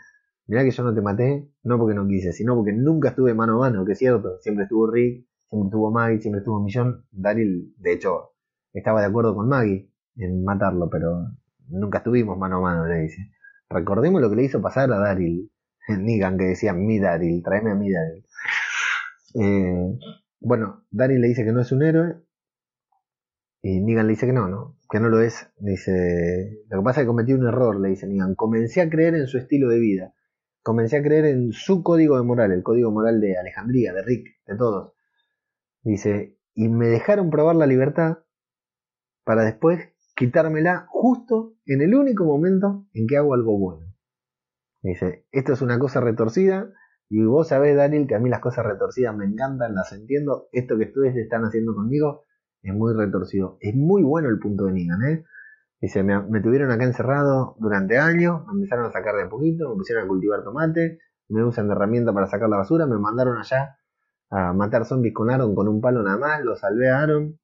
[SPEAKER 4] mirá que yo no te maté, no porque no quise, sino porque nunca estuve mano a mano, que es cierto, siempre estuvo Rick, siempre estuvo Maggie, siempre estuvo Millón. Daryl, de hecho, estaba de acuerdo con Maggie en matarlo, pero nunca estuvimos mano a mano, le dice. Recordemos lo que le hizo pasar a Daryl, Negan, que decía mi Daryl, tráeme a mi Daryl. Eh, bueno, Daryl le dice que no es un héroe, y Negan le dice que no, ¿no? Que no lo es. Dice, lo que pasa es que cometí un error, le dice Negan. Comencé a creer en su estilo de vida. Comencé a creer en su código de moral, el código moral de Alejandría, de Rick, de todos. Dice, y me dejaron probar la libertad para después quitármela justo en el único momento en que hago algo bueno. Dice, esto es una cosa retorcida y vos sabés, Daniel, que a mí las cosas retorcidas me encantan, las entiendo. Esto que ustedes están haciendo conmigo es muy retorcido. Es muy bueno el punto de Negan, ¿eh? Dice, me, me tuvieron acá encerrado durante años, me empezaron a sacar de poquito, me pusieron a cultivar tomate, me usan de herramienta para sacar la basura, me mandaron allá a matar zombies con Aaron con un palo nada más, lo salvé a Aaron,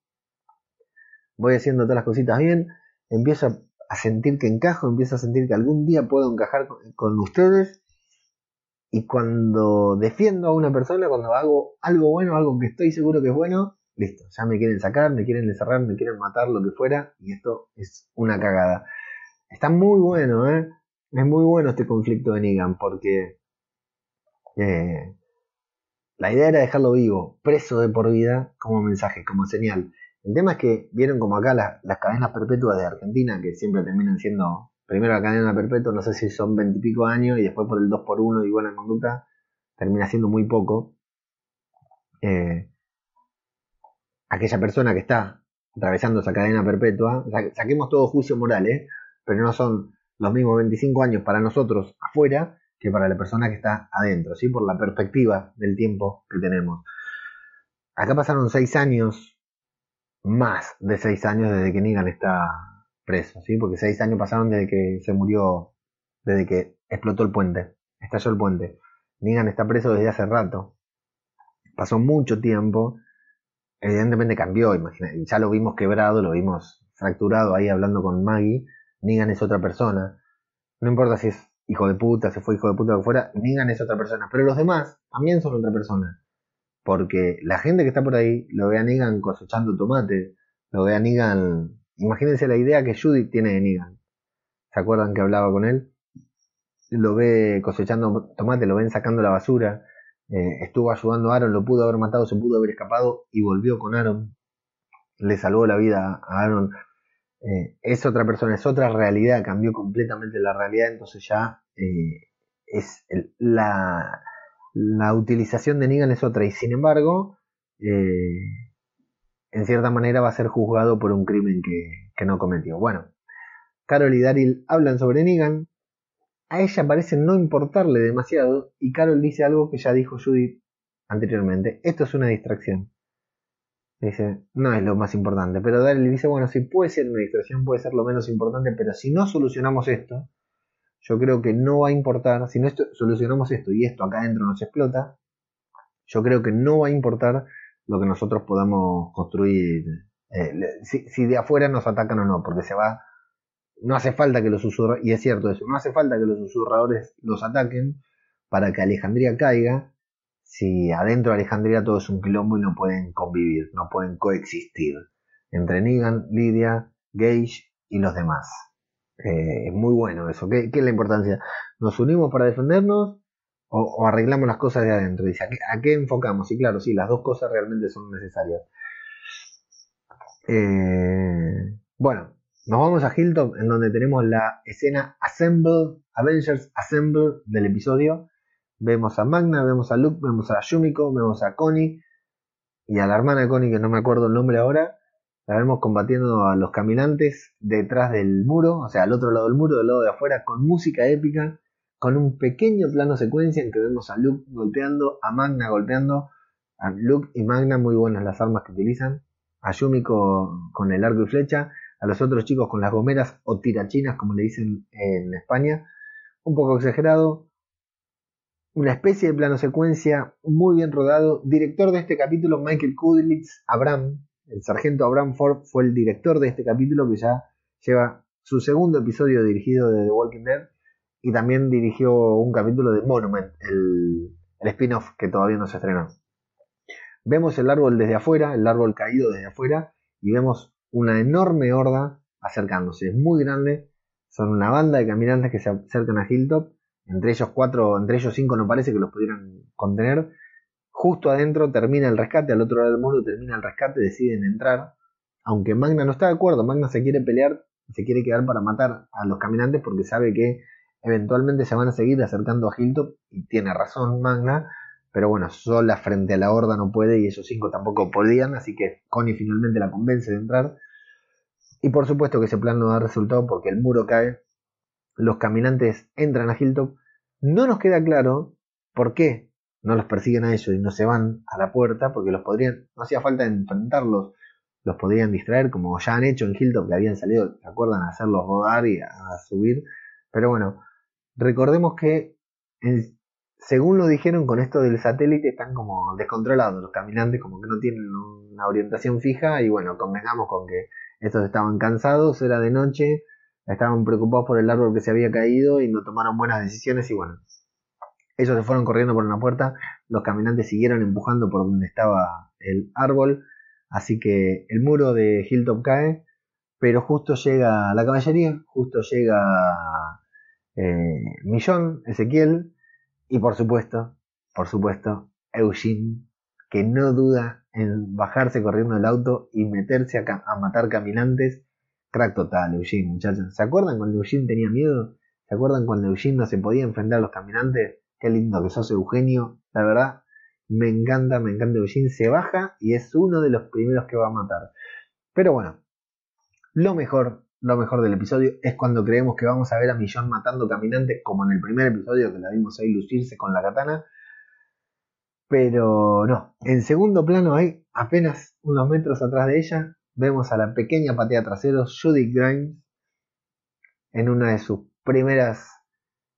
[SPEAKER 4] voy haciendo todas las cositas bien, empiezo a, sentir que encajo, empiezo a sentir que algún día puedo encajar con, con ustedes y cuando defiendo a una persona, cuando hago algo bueno, algo que estoy seguro que es bueno, listo, ya me quieren sacar, me quieren encerrar, me quieren matar, lo que fuera, y esto es una cagada. Está muy bueno, ¿eh? Es muy bueno este conflicto de Negan, porque eh, la idea era dejarlo vivo, preso de por vida, como mensaje, como señal. El tema es que vieron como acá las, cadenas perpetuas de Argentina, que siempre terminan siendo, primero la cadena perpetua, no sé si son veintipico años, y después por el 2 por 1 y buena conducta, termina siendo muy poco. Eh, aquella persona que está atravesando esa cadena perpetua, sa- saquemos todo juicio moral, ¿eh? pero no son los mismos 25 años para nosotros afuera que para la persona que está adentro, ¿sí? por la perspectiva del tiempo que tenemos. Acá pasaron 6 años, más de 6 años desde que Negan está preso, ¿sí? porque 6 años pasaron desde que se murió, desde que explotó el puente, estalló el puente. Negan está preso desde hace rato, pasó mucho tiempo, evidentemente cambió, imagina, ya lo vimos quebrado, lo vimos fracturado ahí hablando con Maggie, Negan es otra persona, no importa si es hijo de puta, si fue hijo de puta o fuera, Negan es otra persona, pero los demás también son otra persona. Porque la gente que está por ahí lo ve a Negan cosechando tomate, lo ve a Negan. Imagínense la idea que Judith tiene de Negan. ¿Se acuerdan que hablaba con él? Lo ve cosechando tomate, lo ven sacando la basura. eh, estuvo ayudando a Aaron, lo pudo haber matado, se pudo haber escapado y volvió con Aaron. Le salvó la vida a Aaron. Eh, es otra persona, es otra realidad, cambió completamente la realidad, entonces ya eh, es el- la, la utilización de Negan es otra y sin embargo eh, en cierta manera va a ser juzgado por un crimen que, que no cometió. Bueno, Carol y Daryl hablan sobre Negan, a ella parece no importarle demasiado y Carol dice algo que ya dijo Judith anteriormente, esto es una distracción. Dice, no es lo más importante, pero Daryl dice, bueno, si puede ser una distracción, puede ser lo menos importante, pero si no solucionamos esto, yo creo que no va a importar, si no esto- solucionamos esto y esto acá adentro nos explota, yo creo que no va a importar lo que nosotros podamos construir, eh, si, si de afuera nos atacan o no, porque se va, no hace falta que los susurradores, y es cierto eso, no hace falta que los susurradores los ataquen para que Alejandría caiga, si adentro de Alejandría todo es un quilombo y no pueden convivir, no pueden coexistir entre Negan, Lidia, Gage y los demás. Eh, es muy bueno eso. ¿Qué, qué es la importancia? ¿Nos unimos para defendernos o, arreglamos las cosas de adentro? Dice, ¿a qué, a qué enfocamos? Y claro, sí, las dos cosas realmente son necesarias. Eh, bueno, nos vamos a Hilltop en donde tenemos la escena Assemble, Avengers Assemble del episodio. Vemos a Magna, vemos a Luke, vemos a Yumiko, vemos a Connie y a la hermana de Connie, que no me acuerdo el nombre ahora. La vemos combatiendo a los caminantes detrás del muro, o sea, al otro lado del muro, del lado de afuera, con música épica, con un pequeño plano secuencia en que vemos a Luke golpeando, a Magna golpeando, a Luke y Magna muy buenas las armas que utilizan, a Yumiko con el arco y flecha, a los otros chicos con las gomeras o tirachinas, como le dicen en España, un poco exagerado, una especie de plano secuencia muy bien rodado. Director de este capítulo, Michael Kudlitz Abraham, el sargento Abraham Ford fue el director de este capítulo que ya lleva su segundo episodio dirigido de The Walking Dead y también dirigió un capítulo de Monument, el, el spin-off que todavía no se estrenó. Vemos el árbol desde afuera, el árbol caído desde afuera y vemos una enorme horda acercándose. Es muy grande, son una banda de caminantes que se acercan a Hilltop entre ellos cuatro, entre ellos cinco no parece que los pudieran contener. Justo adentro termina el rescate, al otro lado del muro termina el rescate, deciden entrar. Aunque Magna no está de acuerdo, Magna se quiere pelear, se quiere quedar para matar a los caminantes porque sabe que eventualmente se van a seguir acercando a Hilltop y tiene razón Magna, pero bueno, sola frente a la horda no puede y esos cinco tampoco podían, así que Connie finalmente la convence de entrar. Y por supuesto que ese plan no da resultado porque el muro cae los caminantes entran a Hilltop, no nos queda claro por qué no los persiguen a ellos y no se van a la puerta, porque los podrían, no hacía falta enfrentarlos, los podrían distraer, como ya han hecho en Hilltop, que habían salido, ¿se acuerdan? A hacerlos rodar y a, a subir. Pero bueno, recordemos que, en, según lo dijeron con esto del satélite, están como descontrolados los caminantes, como que no tienen una orientación fija, y bueno, convengamos con que estos estaban cansados, era de noche, estaban preocupados por el árbol que se había caído y no tomaron buenas decisiones y bueno, ellos se fueron corriendo por una puerta, los caminantes siguieron empujando por donde estaba el árbol, así que el muro de Hilltop cae, pero justo llega la caballería, justo llega eh, Millón, Ezequiel y por supuesto, por supuesto, Eugene, que no duda en bajarse corriendo del auto y meterse a, a matar caminantes crack total, Eugene, muchachos. ¿Se acuerdan cuando Eugene tenía miedo? ¿Se acuerdan cuando Eugene no se podía enfrentar a los caminantes? Qué lindo que sos Eugenio. La verdad, me encanta, me encanta Eugene. Se baja y es uno de los primeros que va a matar. Pero bueno, lo mejor, lo mejor del episodio es cuando creemos que vamos a ver a Millón matando caminantes, como en el primer episodio que la vimos ahí lucirse con la katana. Pero no, en segundo plano hay apenas unos metros atrás de ella, vemos a la pequeña patea trasero Judy Grimes en una de sus primeras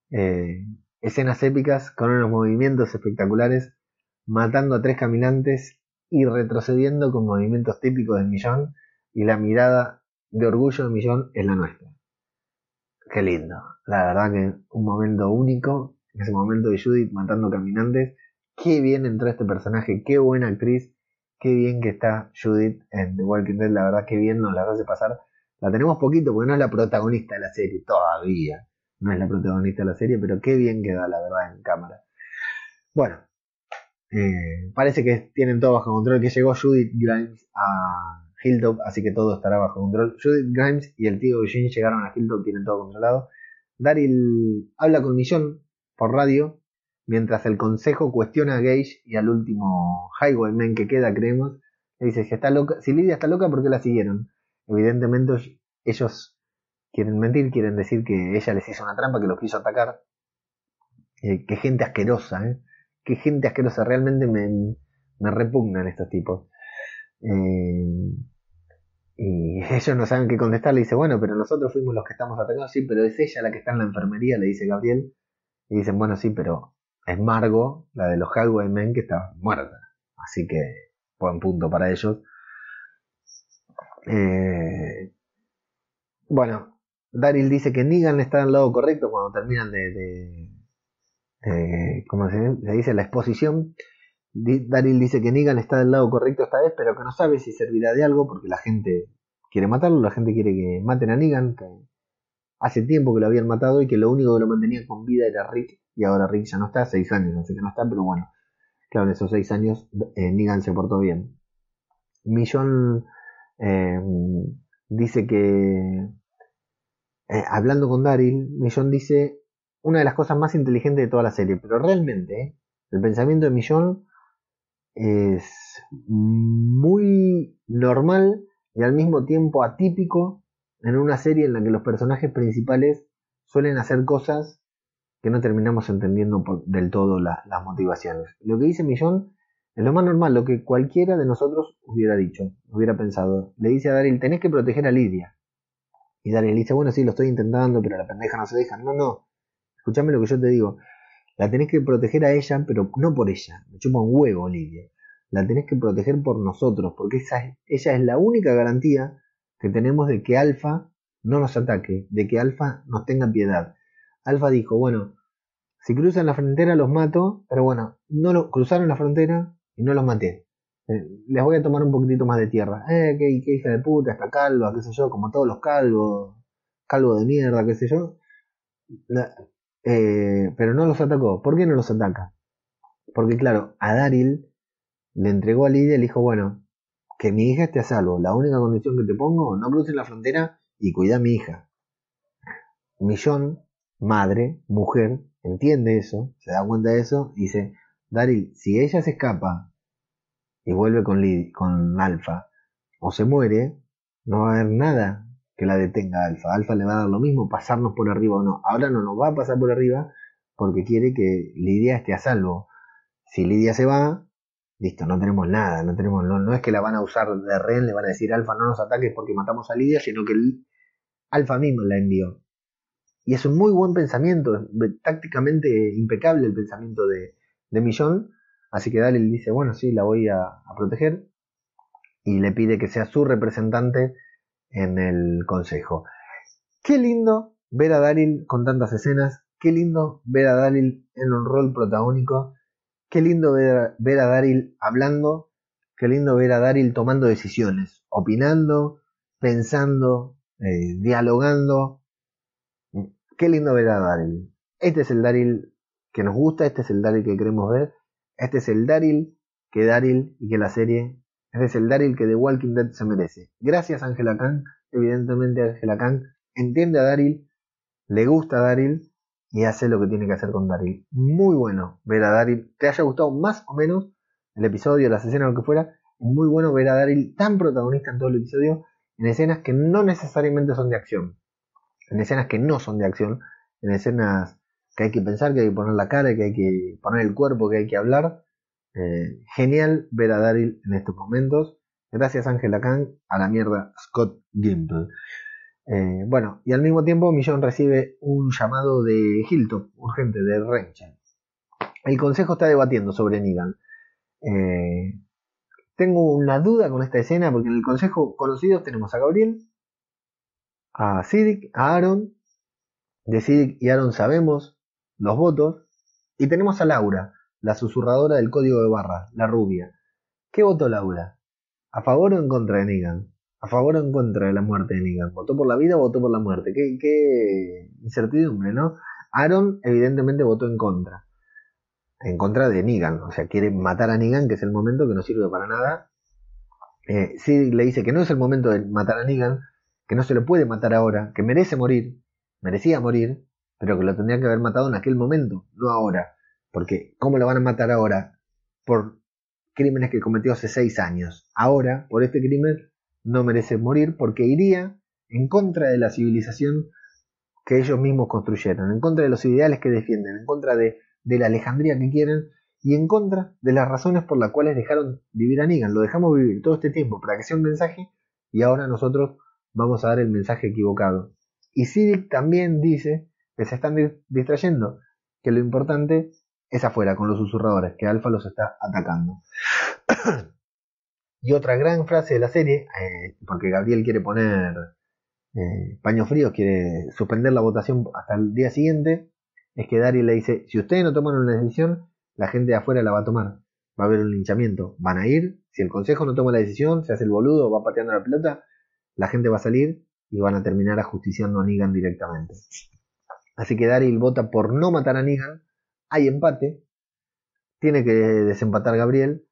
[SPEAKER 4] eh, escenas épicas con unos movimientos espectaculares, matando a tres caminantes y retrocediendo con movimientos típicos de Millón y la mirada de orgullo de Millón es la nuestra. Qué lindo, la verdad que un momento único, ese momento de Judith matando caminantes qué bien entró este personaje, qué buena actriz, qué bien que está Judith en The Walking Dead, la verdad que bien nos la hace pasar. La tenemos poquito porque no es la protagonista de la serie, todavía. No es la protagonista de la serie, pero qué bien queda, la verdad, en cámara. Bueno, eh, parece que tienen todo bajo control, que llegó Judith Grimes a Hilltop, así que todo estará bajo control. Judith Grimes y el tío Eugene llegaron a Hilltop, tienen todo controlado. Daryl habla con Millón por radio, mientras el consejo cuestiona a Gage y al último Highwayman que queda, creemos. Le dice, si, está loca, si Lidia está loca, ¿por qué la siguieron? Evidentemente ellos quieren mentir, quieren decir que ella les hizo una trampa, que los quiso atacar. Eh, qué gente asquerosa, ¿eh? Qué gente asquerosa, realmente me, repugnan estos tipos. Eh, y ellos no saben qué contestar, le dice, bueno, pero nosotros fuimos los que estamos atacados, sí, pero es ella la que está en la enfermería, le dice Gabriel. Y dicen, bueno, sí, pero es Margo, la de los Highwaymen, que está muerta. Así que, buen punto para ellos. Eh, bueno, Daryl dice que Negan está al lado correcto cuando terminan de, de, ¿cómo se, dice? La exposición. Daryl dice que Negan está del lado correcto esta vez, pero que no sabe si servirá de algo porque la gente quiere matarlo, la gente quiere que maten a Negan, hace tiempo que lo habían matado y que lo único que lo mantenía con vida era Rick, y ahora Rick ya no está, seis años, así que no está, pero bueno, claro, en esos seis años eh, Negan se portó bien. Millón eh, dice que, eh, hablando con Daryl, Millón dice una de las cosas más inteligentes de toda la serie, pero realmente el pensamiento de Millón es muy normal y al mismo tiempo atípico en una serie en la que los personajes principales suelen hacer cosas que no terminamos entendiendo por, del todo la, las motivaciones. Lo que dice Millón es lo más normal, lo que cualquiera de nosotros hubiera dicho, hubiera pensado. Le dice a Daryl, tenés que proteger a Lidia. Y Daryl dice, bueno, sí, lo estoy intentando, pero la pendeja no se deja. No, no, escúchame lo que yo te digo. La tenés que proteger a ella, pero no por ella. Me chupa un huevo, Lidia. La tenés que proteger por nosotros, porque esa, ella es la única garantía que tenemos de que Alfa no nos ataque, de que Alfa nos tenga piedad. Alfa dijo, bueno, si cruzan la frontera los mato, pero bueno, no lo, cruzaron la frontera y no los maté. Eh, les voy a tomar un poquitito más de tierra. Eh, qué, hija de puta, está calva, qué sé yo, como todos los calvos, calvo de mierda, qué sé yo. Eh, pero no los atacó. ¿Por qué no los ataca? Porque claro, a Daryl le entregó a Lidia y le dijo, bueno, que mi hija esté a salvo. La única condición que te pongo, no cruces la frontera y cuida a mi hija. Millón, madre, mujer, entiende eso, se da cuenta de eso, y dice, Daryl, si ella se escapa y vuelve con, con Alfa, o se muere, no va a haber nada que la detenga Alfa. Alfa le va a dar lo mismo, pasarnos por arriba o no. Ahora no nos va a pasar por arriba porque quiere que Lidia esté a salvo. Si Lidia se va, listo, no tenemos nada, no tenemos, no, no es que la van a usar de rehén, le van a decir Alfa no nos ataques porque matamos a Lidia, sino que Alfa mismo la envió. Y es un muy buen pensamiento, tácticamente impecable el pensamiento de, de Millón. Así que Daryl dice, bueno, sí, la voy a, proteger. Y le pide que sea su representante en el consejo. Qué lindo ver a Daryl con tantas escenas. Qué lindo ver a Daryl en un rol protagónico. Qué lindo ver a, Daryl hablando. Qué lindo ver a Daryl tomando decisiones, opinando, pensando, eh, dialogando. Qué lindo ver a Daryl. Este es el Daryl que nos gusta, este es el Daryl que queremos ver, este es el Daryl que Daryl y que la serie, este es el Daryl que The Walking Dead se merece. Gracias Angela Kang, evidentemente Angela Kang entiende a Daryl, le gusta a Daryl y hace lo que tiene que hacer con Daryl. Muy bueno ver a Daryl, te haya gustado más o menos el episodio, las escenas, lo que fuera, muy bueno ver a Daryl tan protagonista en todo el episodio, en escenas que no necesariamente son de acción, en escenas que no son de acción, en escenas que hay que pensar, que hay que poner la cara, que hay que poner el cuerpo, que hay que hablar. Eh, genial ver a Daryl en estos momentos. Gracias Angela Kang, a la mierda Scott Gimple. Eh, bueno, y al mismo tiempo Millón recibe un llamado de Hilton, urgente, de Renchen. El consejo está debatiendo sobre Negan. Eh, tengo una duda con esta escena porque en el consejo conocidos tenemos a Gabriel, a Siddiq, a Aaron. De Siddiq y Aaron sabemos los votos. Y tenemos a Laura. la susurradora del código de barras, la rubia. ¿Qué votó Laura? ¿A favor o en contra de Negan? ¿A favor o en contra de la muerte de Negan? ¿Votó por la vida o votó por la muerte? Qué, qué incertidumbre, ¿no? Aaron evidentemente votó en contra. En contra de Negan. O sea, quiere matar a Negan, que es el momento que no sirve para nada. Eh, le dice que no es el momento de matar a Negan, que no se lo puede matar ahora, que merece morir, merecía morir, pero que lo tendría que haber matado en aquel momento, no ahora. Porque, ¿cómo lo van a matar ahora? Por crímenes que cometió hace seis años. Ahora, por este crimen, no merece morir porque iría en contra de la civilización que ellos mismos construyeron, en contra de los ideales que defienden, en contra de, la Alejandría que quieren y en contra de las razones por las cuales dejaron vivir a Negan. Lo dejamos vivir todo este tiempo para que sea un mensaje y ahora nosotros vamos a dar el mensaje equivocado. Y Civic también dice que se están distrayendo, que lo importante es afuera con los susurradores, que Alfa los está atacando. y otra gran frase de la serie, eh, porque Gabriel quiere poner eh, paños fríos, quiere suspender la votación hasta el día siguiente, es que Daryl le dice, si ustedes no toman una decisión, la gente de afuera la va a tomar. Va a haber un linchamiento. Van a ir, si el consejo no toma la decisión, se hace el boludo, va pateando la pelota, la gente va a salir y van a terminar ajusticiando a Negan directamente. Así que Daryl vota por no matar a Negan. Hay empate. Tiene que desempatar Gabriel,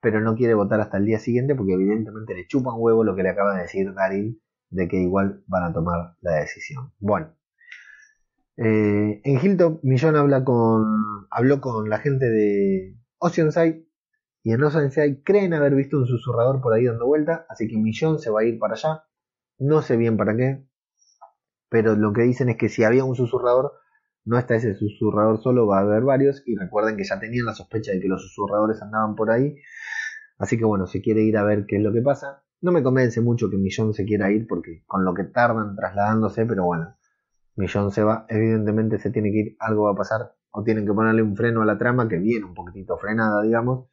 [SPEAKER 4] pero no quiere votar hasta el día siguiente porque evidentemente le chupa un huevo lo que le acaba de decir Daryl de que igual van a tomar la decisión. Bueno, eh, en Hilltop Millón habla con, habló con la gente de Oceanside y en Oceanside creen haber visto un susurrador por ahí dando vuelta, así que Millón se va a ir para allá. No sé bien para qué, pero lo que dicen es que si había un susurrador, no está ese susurrador solo, va a haber varios y recuerden que ya tenían la sospecha de que los susurradores andaban por ahí. Así que bueno, se quiere ir a ver qué es lo que pasa. No me convence mucho que Millón se quiera ir porque con lo que tardan trasladándose, pero bueno, Millón se va, evidentemente se tiene que ir, algo va a pasar, o tienen que ponerle un freno a la trama que viene un poquitito frenada, digamos.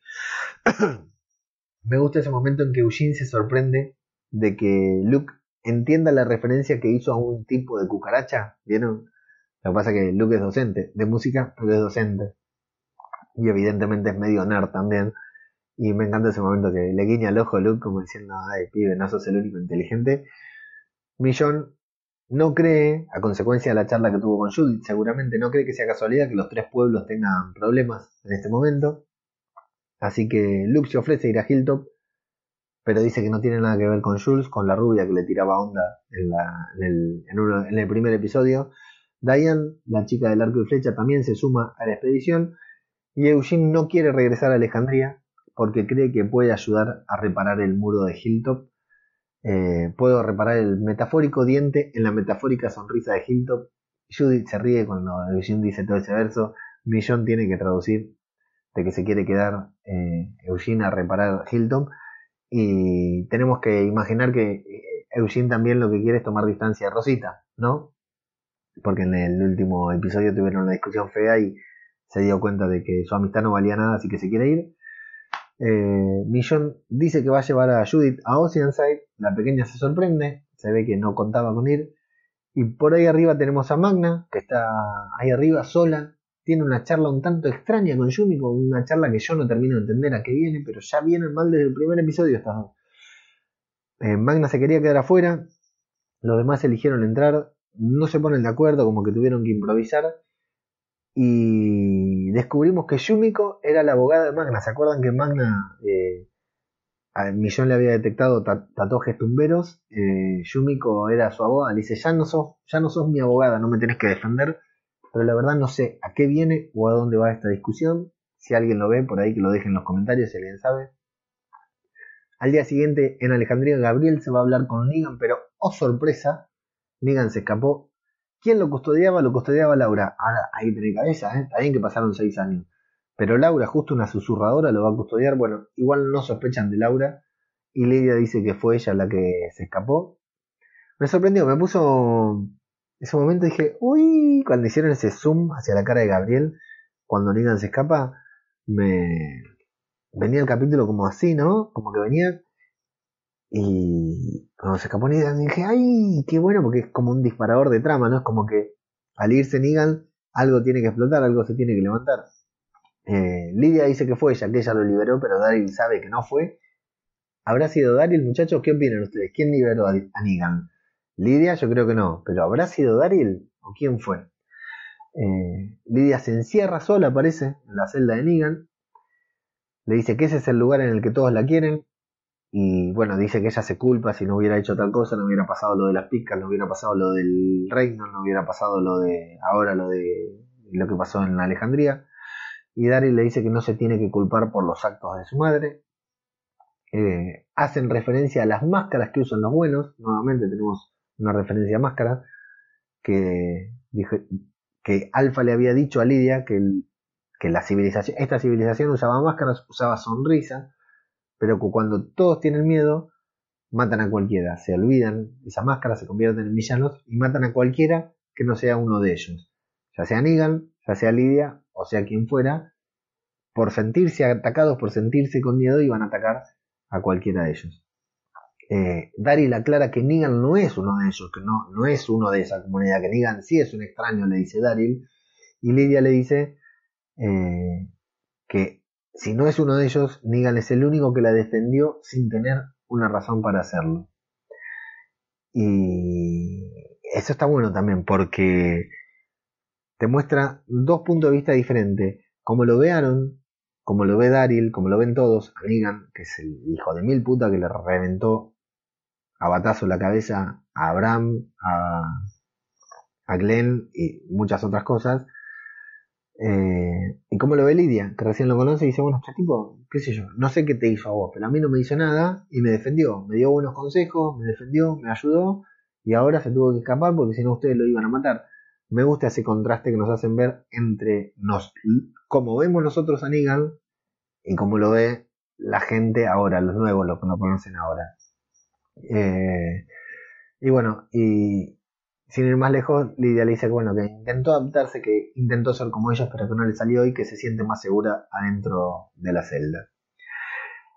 [SPEAKER 4] me gusta ese momento en que Eugene se sorprende de que Luke entienda la referencia que hizo a un tipo de cucaracha, ¿vieron? Lo que pasa es que Luke es docente de música, pero es docente. Y evidentemente es medio nerd también. Y me encanta ese momento que le guiña el ojo a Luke como diciendo, ay, pibe, no sos el único inteligente. Millón no cree, a consecuencia de la charla que tuvo con Judith, seguramente no cree que sea casualidad que los tres pueblos tengan problemas en este momento. Así que Luke se ofrece ir a Hilltop, pero dice que no tiene nada que ver con Jules, con la rubia que le tiraba onda en, el, en el primer episodio. Diane, la chica del arco y flecha, también se suma a la expedición. Y Eugene no quiere regresar a Alejandría porque cree que puede ayudar a reparar el muro de Hilltop. Eh, puedo reparar el metafórico diente en la metafórica sonrisa de Hilltop. Judith se ríe cuando Eugene dice todo ese verso. Millón tiene que traducir de que se quiere quedar eh, Eugene a reparar Hilltop. Y tenemos que imaginar que eh, Eugene también lo que quiere es tomar distancia de Rosita, ¿no? Porque en el último episodio tuvieron una discusión fea y se dio cuenta de que su amistad no valía nada, así que se quiere ir. Eh, Millón dice que va a llevar a Judith a Oceanside. La pequeña se sorprende, se ve que no contaba con ir. Y por ahí arriba tenemos a Magna, que está ahí arriba sola. Tiene una charla un tanto extraña con Yumi, una charla que yo no termino de entender a qué viene, pero ya viene mal desde el primer episodio. Eh, Magna se quería quedar afuera, los demás eligieron entrar, no se ponen de acuerdo, como que tuvieron que improvisar y descubrimos que Yumiko era la abogada de Magna. ¿Se acuerdan que Magna eh, a Millón le había detectado tatuajes tumberos? Eh, Yumiko era su abogada. Le dice, ya no, sos, ya no sos mi abogada, no me tenés que defender. Pero la verdad no sé a qué viene o a dónde va esta discusión. Si alguien lo ve, por ahí que lo deje en los comentarios si alguien sabe. Al día siguiente, en Alejandría, Gabriel se va a hablar con Negan, pero, oh sorpresa, Negan se escapó ¿Quién lo custodiaba? Lo custodiaba Laura. Ahora, ahí tiene cabeza, ¿eh? Está bien que pasaron seis años. Pero Laura, justo una susurradora, lo va a custodiar. Bueno, igual no sospechan de Laura. Y Lidia dice que fue ella la que se escapó. Me sorprendió, me puso. Ese momento dije, uy, cuando hicieron ese zoom hacia la cara de Gabriel, cuando Negan se escapa, me. Venía el capítulo como así, ¿no? Como que venía y cuando se escapó Negan dije, ay, qué bueno, porque es como un disparador de trama, ¿no? Es como que al irse Negan, algo tiene que explotar, algo se tiene que levantar. Eh, Lidia dice que fue ella, que ella lo liberó, pero Daryl sabe que no fue. ¿Habrá sido Daryl, muchachos? ¿Qué opinan ustedes? ¿Quién liberó a a Negan? Lidia, yo creo que no, pero ¿habrá sido Daryl o quién fue? Eh, Lidia se encierra sola, parece, en la celda de Negan. Le dice que ese es el lugar en el que todos la quieren. Y bueno, dice que ella se culpa si no hubiera hecho tal cosa, no hubiera pasado lo de las picas, no hubiera pasado lo del reino, no hubiera pasado lo de ahora lo de lo que pasó en Alejandría. Y Daryl le dice que no se tiene que culpar por los actos de su madre. Eh, hacen referencia a las máscaras que usan los buenos. Nuevamente tenemos una referencia a máscara que, que Alfa le había dicho a Lidia que, que la civilización, esta civilización usaba máscaras, usaba sonrisa, pero que cuando todos tienen miedo, matan a cualquiera, se olvidan esa máscara, se convierten en villanos y matan a cualquiera que no sea uno de ellos, ya sea Negan, ya sea Lidia o sea quien fuera, por sentirse atacados, por sentirse con miedo, iban a atacar a cualquiera de ellos. Eh, Daryl aclara que Negan no es uno de ellos, que no, no es uno de esa comunidad, que Negan sí es un extraño, le dice Daryl, y Lidia le dice eh, que si no es uno de ellos, Negan es el único que la defendió sin tener una razón para hacerlo. Y eso está bueno también porque te muestra dos puntos de vista diferentes. Como lo vearon, como lo ve Daryl, como lo ven todos, a Negan, que es el hijo de mil puta que le reventó a batazo la cabeza a Abraham, a, a Glenn y muchas otras cosas. Eh, y como lo ve Lidia, que recién lo conoce y dice, bueno, este tipo, qué sé yo, no sé qué te hizo a vos, pero a mí no me hizo nada y me defendió, me dio buenos consejos, me defendió, me ayudó y ahora se tuvo que escapar porque si no ustedes lo iban a matar. Me gusta ese contraste que nos hacen ver entre nos, cómo vemos nosotros a Negan y cómo lo ve la gente ahora, los nuevos, los que no conocen ahora. Eh, y bueno, y sin ir más lejos, Lidia le dice que bueno, que intentó adaptarse, que intentó ser como ellos, pero que no le salió y que se siente más segura adentro de la celda.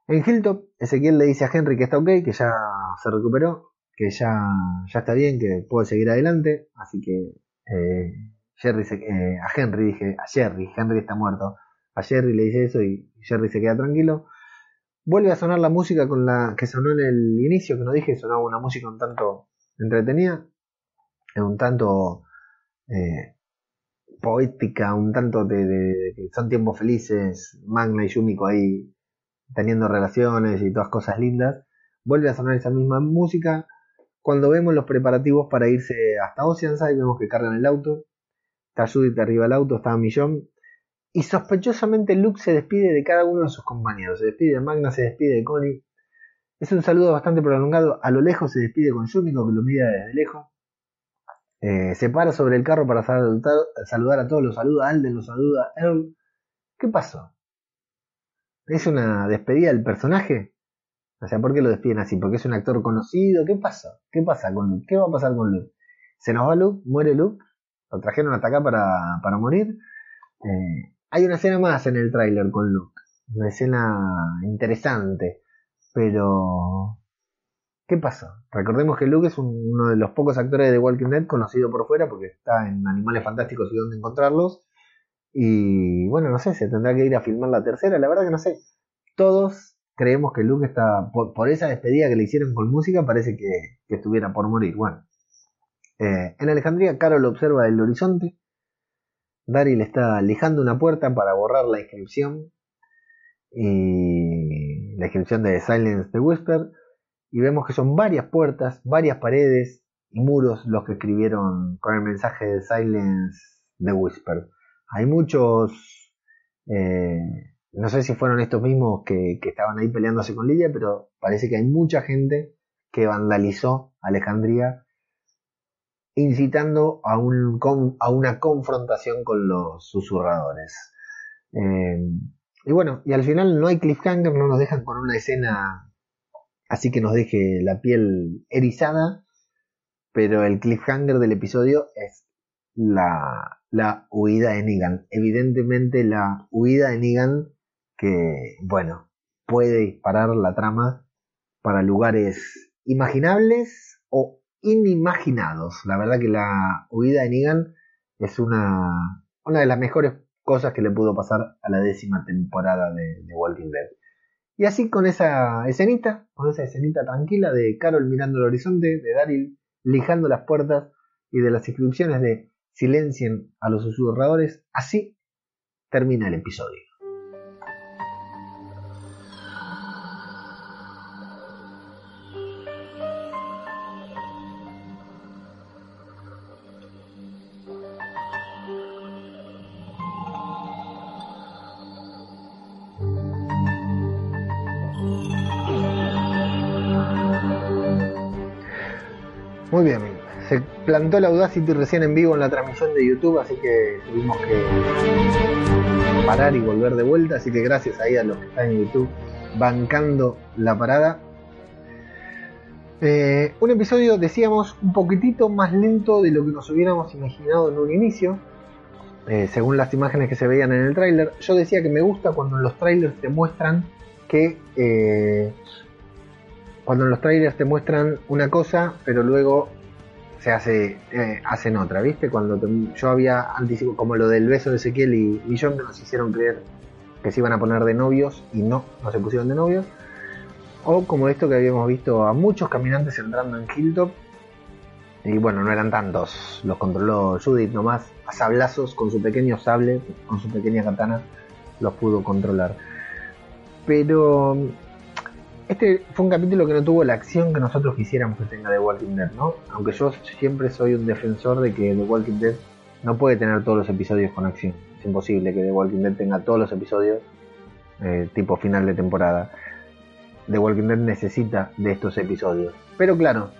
[SPEAKER 4] En Hilltop, Ezequiel le dice a Henry que está ok, que ya se recuperó, que ya, ya está bien, que puede seguir adelante, así que eh, eh, a Henry dije, a Jerry, Henry está muerto, a Jerry le dice eso y Jerry se queda tranquilo. Vuelve a sonar la música con la que sonó en el inicio, que no dije, sonaba una música un tanto entretenida, un tanto eh, poética, un tanto de, de, son tiempos felices, Magna y Yumiko ahí teniendo relaciones y todas cosas lindas. Vuelve a sonar esa misma música. Cuando vemos los preparativos para irse hasta Oceanside, vemos que cargan el auto. Judith arriba del auto, está Millón. Y sospechosamente Luke se despide de cada uno de sus compañeros. Se despide de Magna, se despide de Connie. Es un saludo bastante prolongado. A lo lejos se despide con Yumiko, que lo mira desde lejos. Eh, se para sobre el carro para saludar, a todos. Lo saluda Alden, lo saluda Earl. ¿Qué pasó? ¿Es una despedida del personaje? O sea, ¿por qué lo despiden así? ¿Porque es un actor conocido? ¿Qué pasa? ¿Qué pasa con Luke? ¿Qué va a pasar con Luke? ¿Se nos va Luke? ¿Muere Luke? ¿Lo trajeron hasta acá para, para morir? Eh, hay una escena más en el tráiler con Luke. Una escena interesante. Pero... ¿Qué pasa? Recordemos que Luke es uno de los pocos actores de Walking Dead conocido por fuera porque está en Animales Fantásticos y dónde encontrarlos. Y bueno, no sé, se tendrá que ir a filmar la tercera, la verdad que no sé. Todos creemos que Luke está, por, esa despedida que le hicieron con música, parece que, estuviera por morir. Bueno, eh, en Alejandría, Carol observa el horizonte Daryl está lijando una puerta para borrar la inscripción y la inscripción de Silence the Whisper y vemos que son varias puertas, varias paredes y muros los que escribieron con el mensaje de Silence the Whisper. Hay muchos, eh, no sé si fueron estos mismos que, estaban ahí peleándose con Lidia, pero parece que hay mucha gente que vandalizó Alejandría incitando a, un, a una confrontación con los susurradores. Eh, y bueno, y al final no hay cliffhanger, no nos dejan con una escena así que nos deje la piel erizada, pero el cliffhanger del episodio es la, la huida de Negan. Evidentemente la huida de Negan que, bueno, puede disparar la trama para lugares imaginables o inimaginados. La verdad que la huida de Negan es una, una de las mejores cosas que le pudo pasar a la décima temporada de, de Walking Dead. Y así con esa escenita, con esa escenita tranquila de Carol mirando el horizonte, de Daryl lijando las puertas y de las inscripciones de silencien a los susurradores, así termina el episodio. Plantó el Audacity recién en vivo en la transmisión de YouTube, así que tuvimos que parar y volver de vuelta, así que gracias ahí a los que están en YouTube bancando la parada. Eh, un episodio, decíamos, un poquitito más lento de lo que nos hubiéramos imaginado en un inicio, eh, según las imágenes que se veían en el tráiler. Yo decía que me gusta cuando en los trailers te muestran que eh, cuando en los trailers te muestran una cosa, pero luego se hace eh, hacen otra, ¿viste? Cuando yo había anticipado, como lo del beso de Ezequiel y, John, que nos hicieron creer que se iban a poner de novios y no, no se pusieron de novios. O como esto que habíamos visto a muchos caminantes entrando en Hilltop. Y bueno, no eran tantos, los controló Judith nomás, a sablazos con su pequeño sable, con su pequeña katana, los pudo controlar. Pero este fue un capítulo que no tuvo la acción que nosotros quisiéramos que tenga The Walking Dead, ¿no? Aunque yo siempre soy un defensor de que The Walking Dead no puede tener todos los episodios con acción. Es imposible que The Walking Dead tenga todos los episodios eh, tipo final de temporada. The Walking Dead necesita de estos episodios. Pero claro,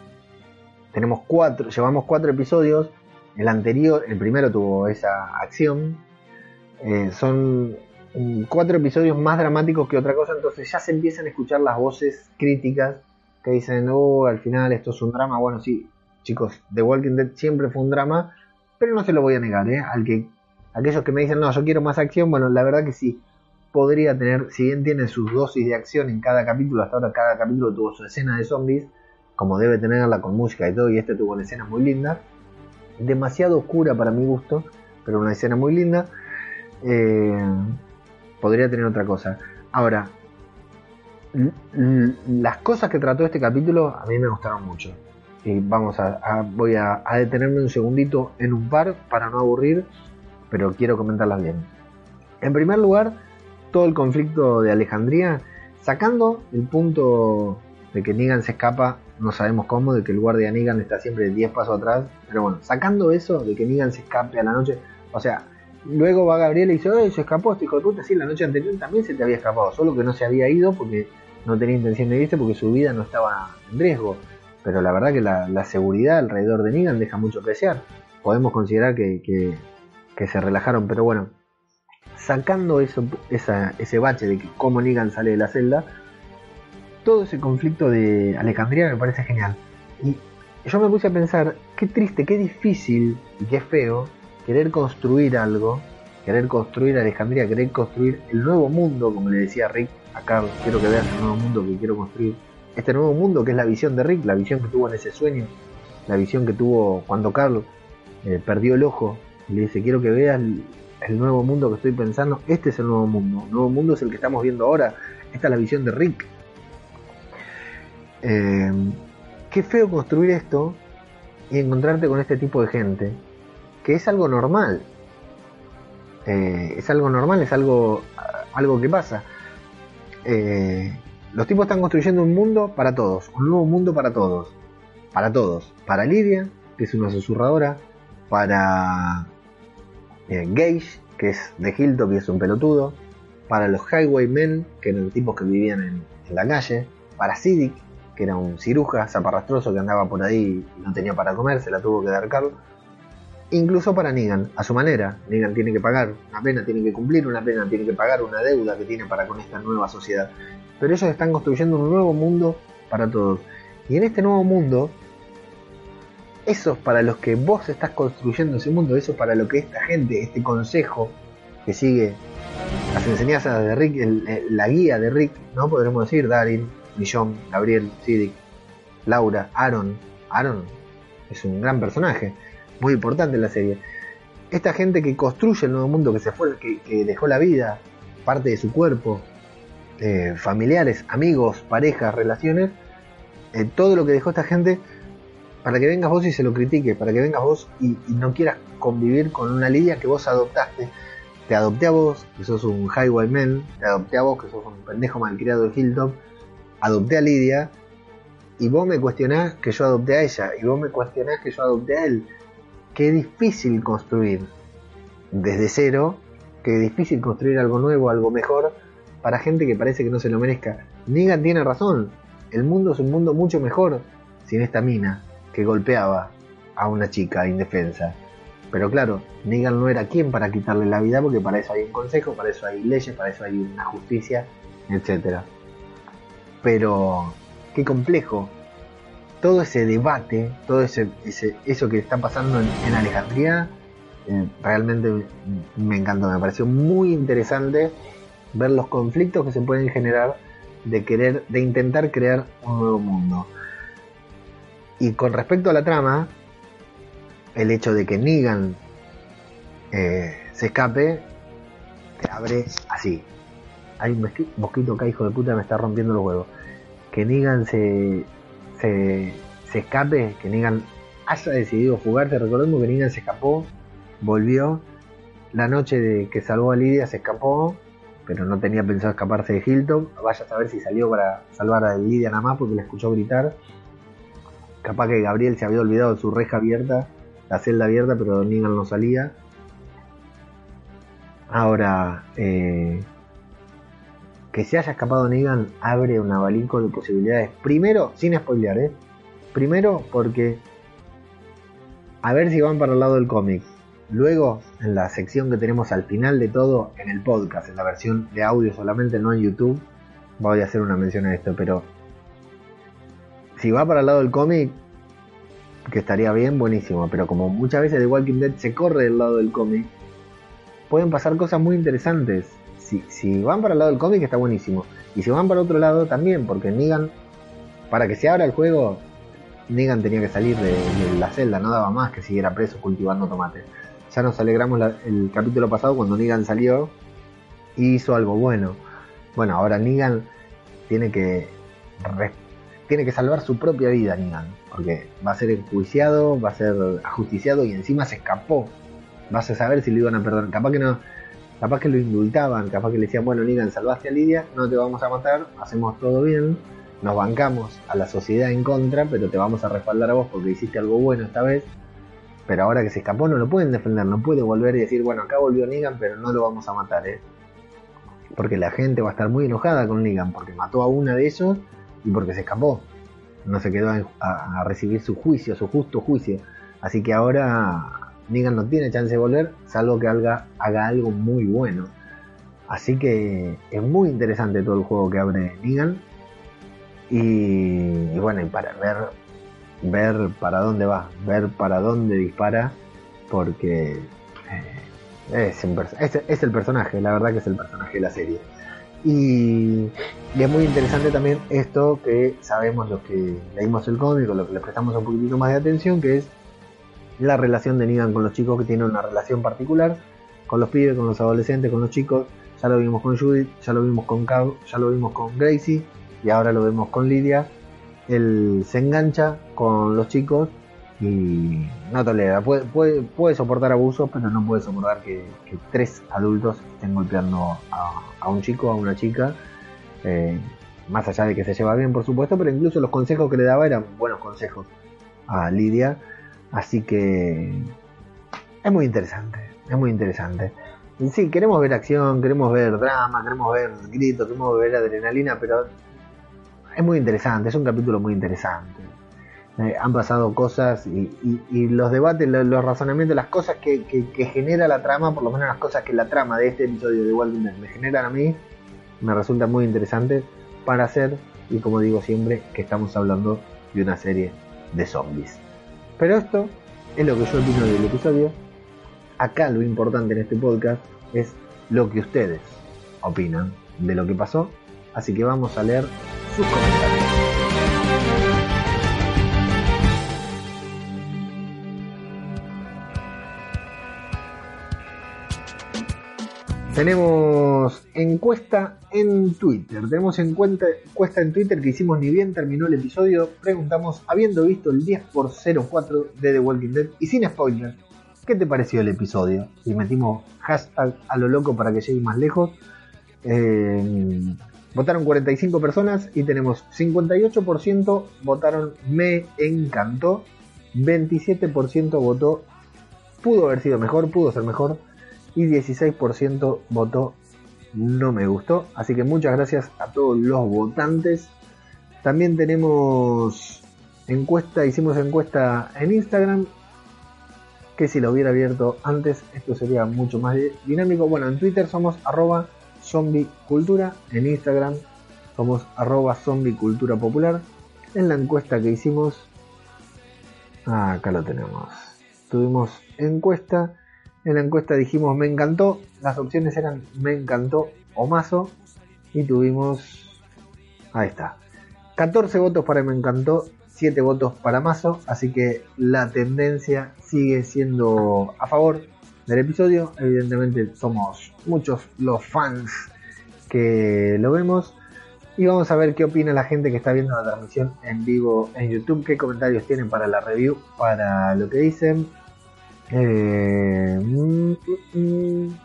[SPEAKER 4] tenemos cuatro, llevamos cuatro episodios. El anterior, el primero tuvo esa acción. Eh, son cuatro episodios más dramáticos que otra cosa, entonces ya se empiezan a escuchar las voces críticas que dicen, oh, al final esto es un drama. Bueno, sí, chicos, The Walking Dead siempre fue un drama, pero no se lo voy a negar, ¿eh? Al que, aquellos que me dicen, no, yo quiero más acción, bueno, la verdad que sí, podría tener, si bien tiene sus dosis de acción en cada capítulo, hasta ahora cada capítulo tuvo su escena de zombies, como debe tenerla con música y todo, y este tuvo una escena muy linda, demasiado oscura para mi gusto, pero una escena muy linda. Eh, podría tener otra cosa. Ahora, las cosas que trató este capítulo a mí me gustaron mucho. Y vamos a, a- voy a, a detenerme un segundito en un par para no aburrir, pero quiero comentarlas bien. En primer lugar, todo el conflicto de Alejandría, sacando el punto de que Negan se escapa, no sabemos cómo, de que el guardia Negan está siempre 10 pasos atrás, pero bueno, sacando eso de que Negan se escape a la noche, o sea, luego va Gabriel y dice, "Ay, se escapó este hijo de puta, sí, la noche anterior también se te había escapado, solo que no se había ido porque no tenía intención de irse porque su vida no estaba en riesgo. Pero la verdad que la, la seguridad alrededor de Negan deja mucho que desear. Podemos considerar que, se relajaron, pero bueno, sacando eso, ese bache de que cómo Negan sale de la celda, todo ese conflicto de Alejandría me parece genial. Y yo me puse a pensar, qué triste, qué difícil y qué feo querer construir algo, querer construir Alejandría, querer construir el nuevo mundo, como le decía Rick a Carl, quiero que veas el nuevo mundo que quiero construir. Este nuevo mundo que es la visión de Rick, la visión que tuvo en ese sueño, la visión que tuvo cuando Carl eh, perdió el ojo y le dice, quiero que veas el, nuevo mundo que estoy pensando, este es el nuevo mundo, el nuevo mundo es el que estamos viendo ahora, esta es la visión de Rick. Eh, qué feo construir esto y encontrarte con este tipo de gente, que es algo normal. Eh, es algo normal, es algo, algo que pasa. Eh, los tipos están construyendo un mundo para todos, un nuevo mundo para todos. Para todos. Para Lidia, que es una susurradora. Para eh, Gage, que es de Hilltop y es un pelotudo. Para los Highwaymen, que eran tipos que vivían en, la calle. Para Siddiq, que era un ciruja zaparrastroso que andaba por ahí y no tenía para comer, se la tuvo que dar Carl. Incluso para Negan, a su manera. Negan tiene que pagar una pena, tiene que cumplir una pena, tiene que pagar una deuda que tiene para con esta nueva sociedad. Pero ellos están construyendo un nuevo mundo para todos. Y en este nuevo mundo, esos para los que vos estás construyendo ese mundo, eso para lo que esta gente, este consejo que sigue las enseñanzas de Rick, el- la guía de Rick, ¿no? Podremos decir, Darin, Millón, Gabriel, Siddiq, Laura, Aaron. Aaron es un gran personaje, muy importante en la serie. esta gente que construye el nuevo mundo, que se fue, que, dejó la vida, parte de su cuerpo, eh, familiares, amigos, parejas, relaciones, eh, todo lo que dejó esta gente, para que vengas vos y se lo critiques, para que vengas vos y, no quieras convivir con una Lidia que vos adoptaste. Te adopté a vos, que sos un highway man, te adopté a vos, que sos un pendejo malcriado de Hilltop, adopté a Lidia, y vos me cuestionás que yo adopté a ella, y vos me cuestionás que yo adopté a él. Qué difícil construir desde cero, qué difícil construir algo nuevo, algo mejor, para gente que parece que no se lo merezca. Negan tiene razón, el mundo es un mundo mucho mejor sin esta mina que golpeaba a una chica indefensa. Pero claro, Negan no era quien para quitarle la vida, porque para eso hay un consejo, para eso hay leyes, para eso hay una justicia, etc. Pero qué complejo. Todo ese debate, todo ese, ese eso que está pasando en, Alejandría, eh, realmente me encantó, me pareció muy interesante ver los conflictos que se pueden generar de querer, de intentar crear un nuevo mundo. Y con respecto a la trama, el hecho de que Negan eh, se escape, te abre así. Hay un mosqui- mosquito acá, hijo de puta, me está rompiendo los huevos. Que Negan se, se, escape, que Negan haya decidido fugarse. Recordemos que Negan se escapó, volvió. La noche de que salvó a Lidia se escapó, pero no tenía pensado escaparse de Hilton. Vaya a saber si salió para salvar a Lidia nada más porque la escuchó gritar. Capaz que Gabriel se había olvidado de su reja abierta, la celda abierta, pero Negan no salía. Ahora, eh, que se haya escapado Negan abre un abanico de posibilidades. Primero, sin spoilear, ¿eh? Primero, porque a ver si van para el lado del cómic. Luego, en la sección que tenemos al final de todo, en el podcast, en la versión de audio solamente, no en YouTube, voy a hacer una mención a esto, pero si va para el lado del cómic, que estaría bien, buenísimo, pero como muchas veces The Walking Dead se corre del lado del cómic, pueden pasar cosas muy interesantes. Si, si van para el lado del cómic está buenísimo, y si van para otro lado también, porque Negan, para que se abra el juego, Negan tenía que salir de, la celda, no daba más que siguiera preso cultivando tomates. Ya nos alegramos el capítulo pasado cuando Negan salió y hizo algo bueno. Bueno, ahora Negan tiene que re- tiene que salvar su propia vida, Negan, porque va a ser enjuiciado, va a ser ajusticiado y encima se escapó. Vas a saber si lo iban a perdonar. Capaz que no, capaz que lo indultaban, capaz que le decían, bueno, Negan, salvaste a Lidia, no te vamos a matar, hacemos todo bien, nos bancamos a la sociedad en contra, pero te vamos a respaldar a vos porque hiciste algo bueno esta vez. Pero ahora que se escapó no lo pueden defender, no puede volver y decir, bueno, acá volvió Negan, pero no lo vamos a matar, ¿eh? Porque la gente va a estar muy enojada con Negan, porque mató a una de ellos y porque se escapó. No se quedó a, recibir su juicio, su justo juicio. Así que ahora Negan no tiene chance de volver, salvo que haga, haga algo muy bueno. Así que es muy interesante todo el juego que abre Negan. Y, y bueno, y para ver, ver para dónde va, ver para dónde dispara, porque eh, es, un es- el personaje, la verdad que es el personaje de la serie. Y, y es muy interesante también esto que sabemos los que leímos el cómic los que le prestamos un poquitito más de atención, que es la relación de Negan con los chicos, que tiene una relación particular con los pibes, con los adolescentes, con los chicos. Ya lo vimos con Judith, ya lo vimos con Cow, ya lo vimos con Gracie y ahora lo vemos con Lidia. Él se engancha con los chicos y no tolera. Puede, puede, puede soportar abusos, pero no puede soportar que, tres adultos estén golpeando a, a un chico, a una chica. Eh, más allá de que se lleva bien, por supuesto, pero incluso los consejos que le daba eran buenos consejos a Lidia. Así que es muy interesante, es muy interesante. Sí, queremos ver acción, queremos ver drama, queremos ver gritos, queremos ver adrenalina, pero es muy interesante, es un capítulo muy interesante. Eh, han pasado cosas y, los debates, lo- los, razonamientos, las cosas que, genera la trama, por lo menos las cosas que la trama de este episodio de Walking Dead me generan a mí, me resultan muy interesantes para hacer, y como digo siempre, que estamos hablando de una serie de zombies. Pero esto es lo que yo opino del episodio. Acá lo importante en este podcast es lo que ustedes opinan de lo que pasó. Así que vamos a leer sus comentarios. Tenemos encuesta en Twitter. Tenemos encuesta, en Twitter que hicimos ni bien terminó el episodio. Preguntamos, habiendo visto el 10 por 04 de The Walking Dead y sin spoiler, ¿qué te pareció el episodio? Y metimos hashtag a lo loco para que llegue más lejos. Eh, votaron 45 personas y tenemos 58% votaron me encantó, 27% votó pudo haber sido mejor, pudo ser mejor y 16% votó no me gustó. Así que muchas gracias a todos los votantes. También tenemos encuesta, hicimos encuesta en Instagram. Que si lo hubiera abierto antes, esto sería mucho más dinámico. Bueno, en Twitter somos arroba zombicultura. En Instagram somos arroba zombicultura popular. En la encuesta que hicimos, acá lo tenemos. Tuvimos encuesta en la encuesta dijimos me encantó, las opciones eran me encantó o mazo y tuvimos, ahí está, 14 votos para me encantó, 7 votos para mazo, así que la tendencia sigue siendo a favor del episodio, evidentemente somos muchos los fans que lo vemos. Y vamos a ver qué opina la gente que está viendo la transmisión en vivo en YouTube, qué comentarios tienen para la review, para lo que dicen. Eh, mm, mm, mm.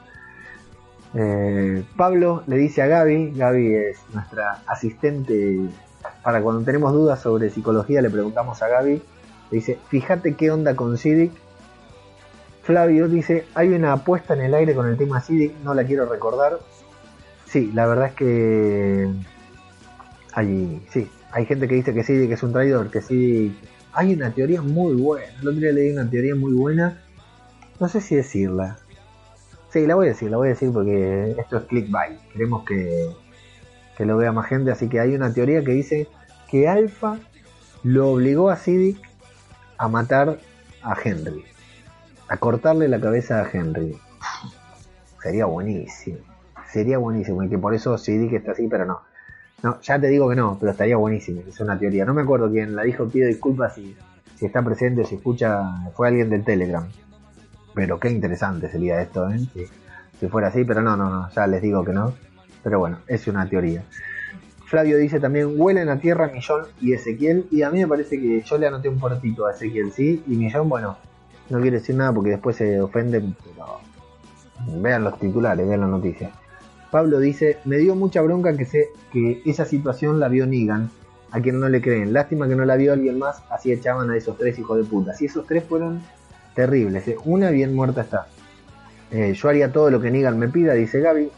[SPEAKER 4] Eh, Pablo le dice a Gaby, Gaby es nuestra asistente para cuando tenemos dudas sobre psicología le preguntamos a Gaby, le dice, fíjate qué onda con Cidic. Flavio dice, hay una apuesta en el aire con el tema Cidic, no la quiero recordar. Sí, la verdad es que hay, sí, hay gente que dice que Cidic es un traidor, que Cidic... Hay una teoría muy buena, el otro día leí una teoría muy buena no sé si decirla. Sí, la voy a decir, la voy a decir porque esto es clickbait. Queremos que, que lo vea más gente. Así que hay una teoría que dice que Alpha lo obligó a Siddiq a matar a Henry. A cortarle la cabeza a Henry. Sería buenísimo. Sería buenísimo. Y que por eso Siddiq está así, pero no. No, ya te digo que no, pero estaría buenísimo. Es una teoría. No me acuerdo quién la dijo. Pido disculpas si, si está presente o si escucha. Fue alguien del Telegram. Pero qué interesante sería esto, ¿eh? Si, fuera así, pero no, no, no, ya les digo que no. Pero bueno, es una teoría. Flavio dice también, huelen a tierra Millón y Ezequiel. Y a mí me parece que yo le anoté un portito a Ezequiel, sí. Y Millón, bueno, no quiere decir nada porque después se ofenden. Pero vean los titulares, vean la noticia. Pablo dice, me dio mucha bronca que, se, que esa situación la vio Nigan, a quien no le creen. Lástima que no la vio alguien más, así echaban a esos tres hijos de puta. Si esos tres fueron terribles. Una bien muerta está. Eh, yo haría todo lo que Negan me pida, dice Gaby.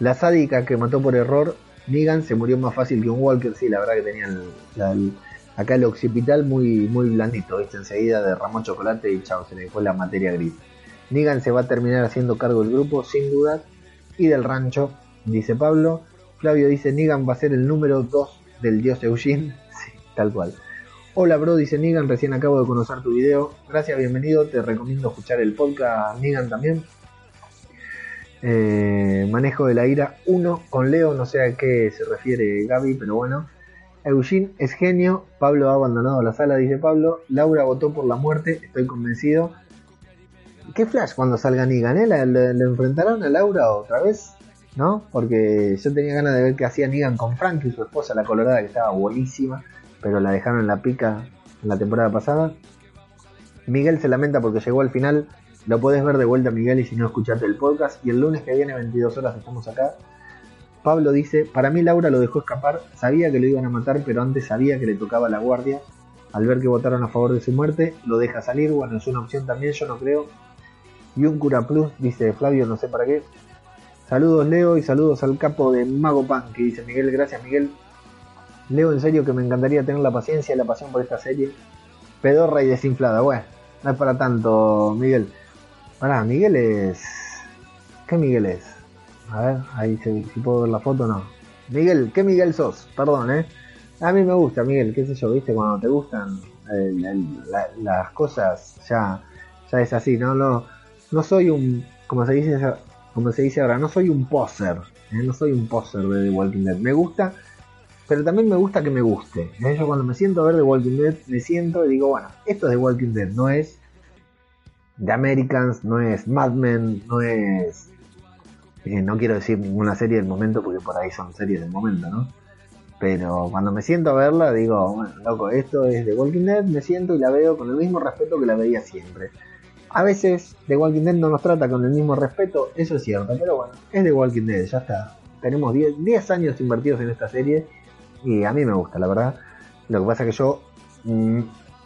[SPEAKER 4] La sádica que mató por error, Negan se murió más fácil que un Walker. Sí, la verdad que tenía acá el occipital muy, muy blandito. ¿viste? Enseguida derramó chocolate y chao, se le fue la materia gris. Negan se va a terminar haciendo cargo del grupo, sin duda. Y del rancho, dice Pablo. Flavio dice: Negan va a ser el número 2 del dios Eugene. Sí, tal cual. Hola bro, dice Nigan, recién acabo de conocer tu video. Gracias, bienvenido. Te recomiendo escuchar el podcast Nigan también. Eh, manejo de la ira 1 con Leo, no sé a qué se refiere Gaby, pero bueno. Eugene es genio, Pablo ha abandonado la sala, dice Pablo. Laura votó por la muerte, estoy convencido. ¿Qué flash cuando salga Nigan? Eh? ¿Le, enfrentarán a Laura otra vez? ¿No? Porque yo tenía ganas de ver qué hacía Nigan con Frank y su esposa, la colorada, que estaba buenísima pero la dejaron en la pica en la temporada pasada. Miguel se lamenta porque llegó al final. Lo podés ver de vuelta, Miguel, y si no, escuchate el podcast. Y el lunes que viene, 22 horas, estamos acá. Pablo dice: Para mí, Laura lo dejó escapar. Sabía que lo iban a matar, pero antes sabía que le tocaba la guardia. Al ver que votaron a favor de su muerte, lo deja salir. Bueno, es una opción también, yo no creo. Y un cura plus, dice Flavio, no sé para qué. Saludos, Leo, y saludos al capo de Mago Pan, que dice Miguel. Gracias, Miguel. Leo en serio que me encantaría tener la paciencia y la pasión por esta serie. Pedorra y desinflada. Bueno, no es para tanto, Miguel. Pará, Miguel es. ¿Qué Miguel es? A ver, ahí si, puedo ver la foto no. Miguel, ¿qué Miguel sos? Perdón, ¿eh? A mí me gusta, Miguel, qué sé yo, viste, cuando te gustan eh, las cosas, ya, ya es así, ¿no? No, no soy un, como se dice, como se dice ahora, no soy un poser, ¿eh? no soy un poser de The Walking Dead. Me gusta, pero también me gusta que me guste. ¿eh? Yo cuando me siento a ver The Walking Dead, me siento y digo, bueno, esto es The Walking Dead, no es The Americans, no es Mad Men, no es Eh, no quiero decir ninguna serie del momento porque por ahí son series del momento, ¿no? Pero cuando me siento a verla digo, bueno, loco, esto es The Walking Dead, me siento y la veo con el mismo respeto que la veía siempre. A veces The Walking Dead no nos trata con el mismo respeto, eso es cierto, pero bueno, es The Walking Dead, ya está. Tenemos 10, 10 años invertidos en esta serie y a mí me gusta, la verdad. Lo que pasa es que yo mm,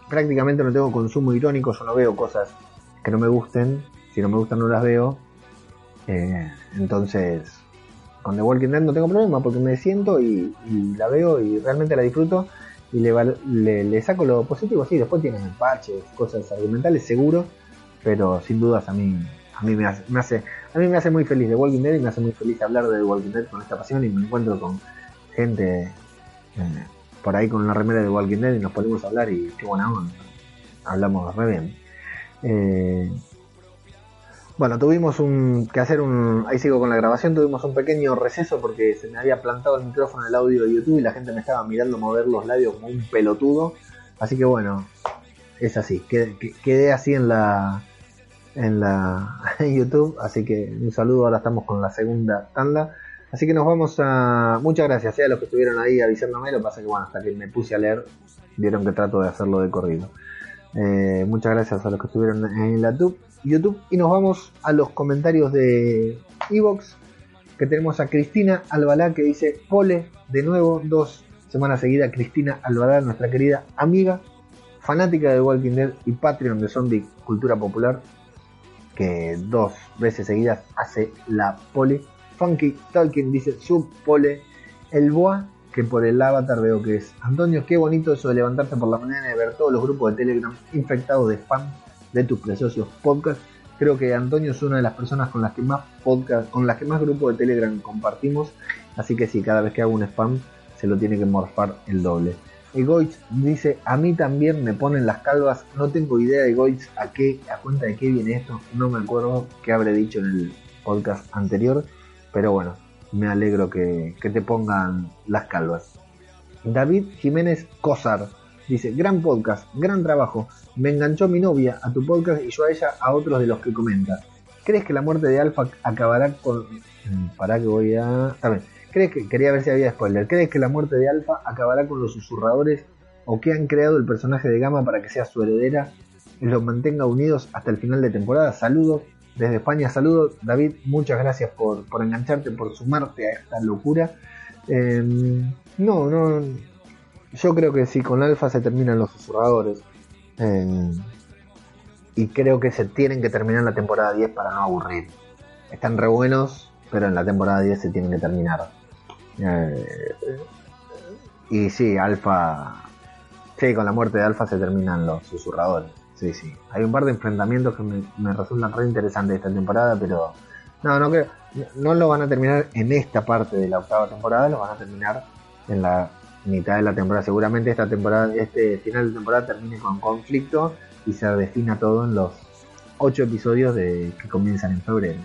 [SPEAKER 4] prácticamente no tengo consumo irónico, yo no veo cosas que no me gusten, si no me gustan no las veo. Eh, entonces, con The Walking Dead no tengo problema porque me siento y, la veo y realmente la disfruto y le, le, le saco lo positivo, sí, después tienen parches, cosas argumentales seguro, pero sin dudas a mí a mí me hace, me hace a mí me hace muy feliz The Walking Dead y me hace muy feliz hablar de Walking Dead con esta pasión y me encuentro con gente por ahí con una remera de Walking Dead y nos ponemos a hablar y qué buena onda. Hablamos re bien. Eh, bueno, tuvimos un, que hacer un. Ahí sigo con la grabación. Tuvimos un pequeño receso porque se me había plantado el micrófono el audio de YouTube y la gente me estaba mirando mover los labios como un pelotudo. Así que bueno, es así. Quedé, que- quedé así en la. En la en YouTube. Así que un saludo. Ahora estamos con la segunda tanda. Así que nos vamos a. Muchas gracias eh, a los que estuvieron ahí avisándome. Lo que pasa que bueno, hasta que me puse a leer, vieron que trato de hacerlo de corrido. Eh, muchas gracias a los que estuvieron en la tub- YouTube. Y nos vamos a los comentarios de Evox. Que tenemos a Cristina Albalá que dice: Pole, de nuevo, dos semanas seguidas. Cristina Albalá, nuestra querida amiga, fanática de Walking Dead y Patreon de Zombie Cultura Popular. Que dos veces seguidas hace la pole. Funky Talking dice: Sub pole. El Boa que por el avatar veo que es. Antonio, qué bonito eso de levantarte por la mañana y ver todos los grupos de Telegram infectados de spam de tus preciosos podcasts. Creo que Antonio es una de las personas con las que más podcast, con las que más grupos de Telegram compartimos. Así que sí, cada vez que hago un spam se lo tiene que morfar el doble. Egoitz dice, a mí también me ponen las calvas, no tengo idea Egoitz a qué, a cuenta de qué viene esto, no me acuerdo qué habré dicho en el podcast anterior, pero bueno, me alegro que, que te pongan las calvas. David Jiménez Cosar dice, gran podcast, gran trabajo, me enganchó mi novia a tu podcast y yo a ella a otros de los que comenta. ¿Crees que la muerte de Alpha acabará con... Mm, Pará que voy a... Está. ¿Crees que... Quería ver si había spoiler. ¿Crees que la muerte de Alpha acabará con los susurradores o que han creado el personaje de Gamma para que sea su heredera y los mantenga unidos hasta el final de temporada? Saludos desde España, saludos David, muchas gracias por, por engancharte, por sumarte a esta locura. Eh, no, no, yo creo que si con Alpha se terminan los susurradores. eh, y creo que se tienen que terminar la temporada 10 para no aburrir. Están re buenos, pero en la temporada 10 se tienen que terminar. Eh, y sí, Alpha. Sí, con la muerte de Alpha se terminan los susurradores. Sí, sí. Hay un par de enfrentamientos que me, resultan re interesantes esta temporada, pero. No, no creo. No lo van a terminar en esta parte de la octava temporada, lo van a terminar en la mitad de la temporada. Seguramente esta temporada, este final de temporada termine con conflicto y se defina todo en los ocho episodios de, que comienzan en febrero.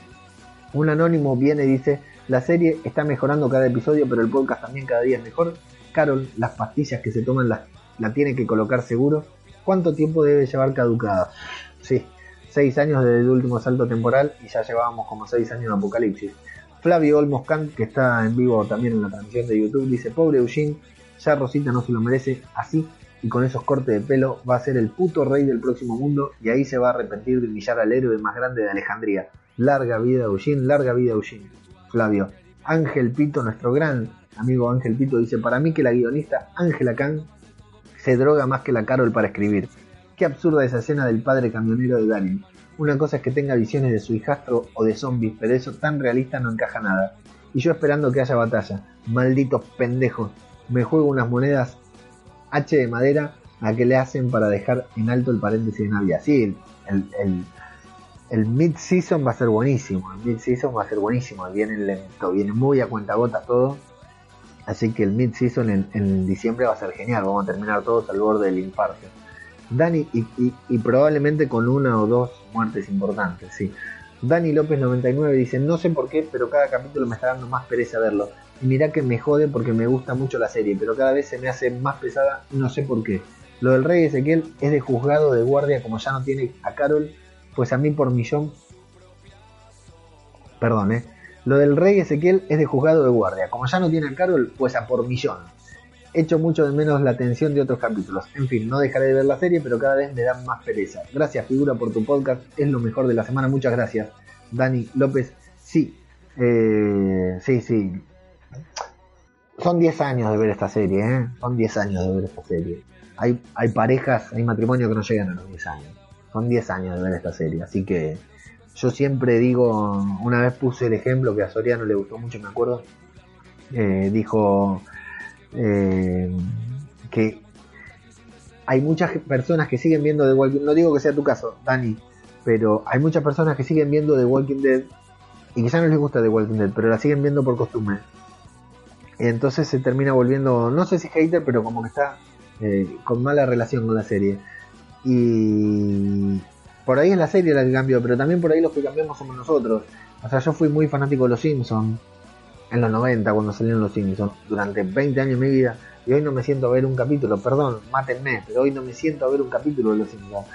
[SPEAKER 4] Un anónimo viene y dice, la serie está mejorando cada episodio, pero el podcast también cada día es mejor. Carol, las pastillas que se toman las, la tiene que colocar seguro. ¿Cuánto tiempo debe llevar caducada? Sí, seis años desde el último salto temporal y ya llevábamos como seis años en Apocalipsis. Flavio Olmos Kant, que está en vivo también en la transmisión de YouTube, dice, pobre Eugene, ya Rosita no se lo merece así y con esos cortes de pelo va a ser el puto rey del próximo mundo y ahí se va a arrepentir de humillar al héroe más grande de Alejandría. Larga vida Eugene, larga vida Eugene. Flavio. Ángel Pito, nuestro gran amigo Ángel Pito, dice, para mí que la guionista Ángela Khan se droga más que la Carol para escribir. Qué absurda esa escena del padre camionero de Daniel. Una cosa es que tenga visiones de su hijastro o de zombies, pero eso tan realista no encaja nada. Y yo esperando que haya batalla. Malditos pendejos. Me juego unas monedas H de madera a que le hacen para dejar en alto el paréntesis de Navidad. Sí, el, el, el mid-season va a ser buenísimo. El mid-season va a ser buenísimo. Viene lento, viene muy a cuentagotas todo. Así que el mid-season en, en diciembre va a ser genial. Vamos a terminar todos al borde del infarto. Dani, y, probablemente con una o dos muertes importantes, sí. Dani López 99 dice, no sé por qué, pero cada capítulo me está dando más pereza verlo. Y mirá que me jode porque me gusta mucho la serie, pero cada vez se me hace más pesada no sé por qué. Lo del rey Ezequiel es de juzgado de guardia como ya no tiene a Carol, pues a mí por millón... Perdón, eh. Lo del rey Ezequiel es de juzgado de guardia. Como ya no tiene a Carol, pues a por millón. Echo mucho de menos la atención de otros capítulos. En fin, no dejaré de ver la serie, pero cada vez me dan más pereza. Gracias, figura, por tu podcast. Es lo mejor de la semana. Muchas gracias. Dani López. Sí. Eh, sí, sí. Son 10 años de ver esta serie, ¿eh? Son 10 años de ver esta serie. Hay, hay parejas, hay matrimonios que no llegan a los 10 años. Son 10 años de ver esta serie. Así que yo siempre digo, una vez puse el ejemplo que a Soriano le gustó mucho, me acuerdo. Eh, dijo eh, que hay muchas personas que siguen viendo The Walking Dead, no digo que sea tu caso, Dani, pero hay muchas personas que siguen viendo The Walking Dead y quizá no les gusta The Walking Dead, pero la siguen viendo por costumbre. Entonces se termina volviendo, no sé si hater, pero como que está eh, con mala relación con la serie. Y por ahí es la serie la que cambió, pero también por ahí los que cambiamos somos nosotros. O sea, yo fui muy fanático de Los Simpsons en los 90 cuando salieron Los Simpsons, durante 20 años de mi vida, y hoy no me siento a ver un capítulo, perdón, mátenme, pero hoy no me siento a ver un capítulo de Los Simpsons.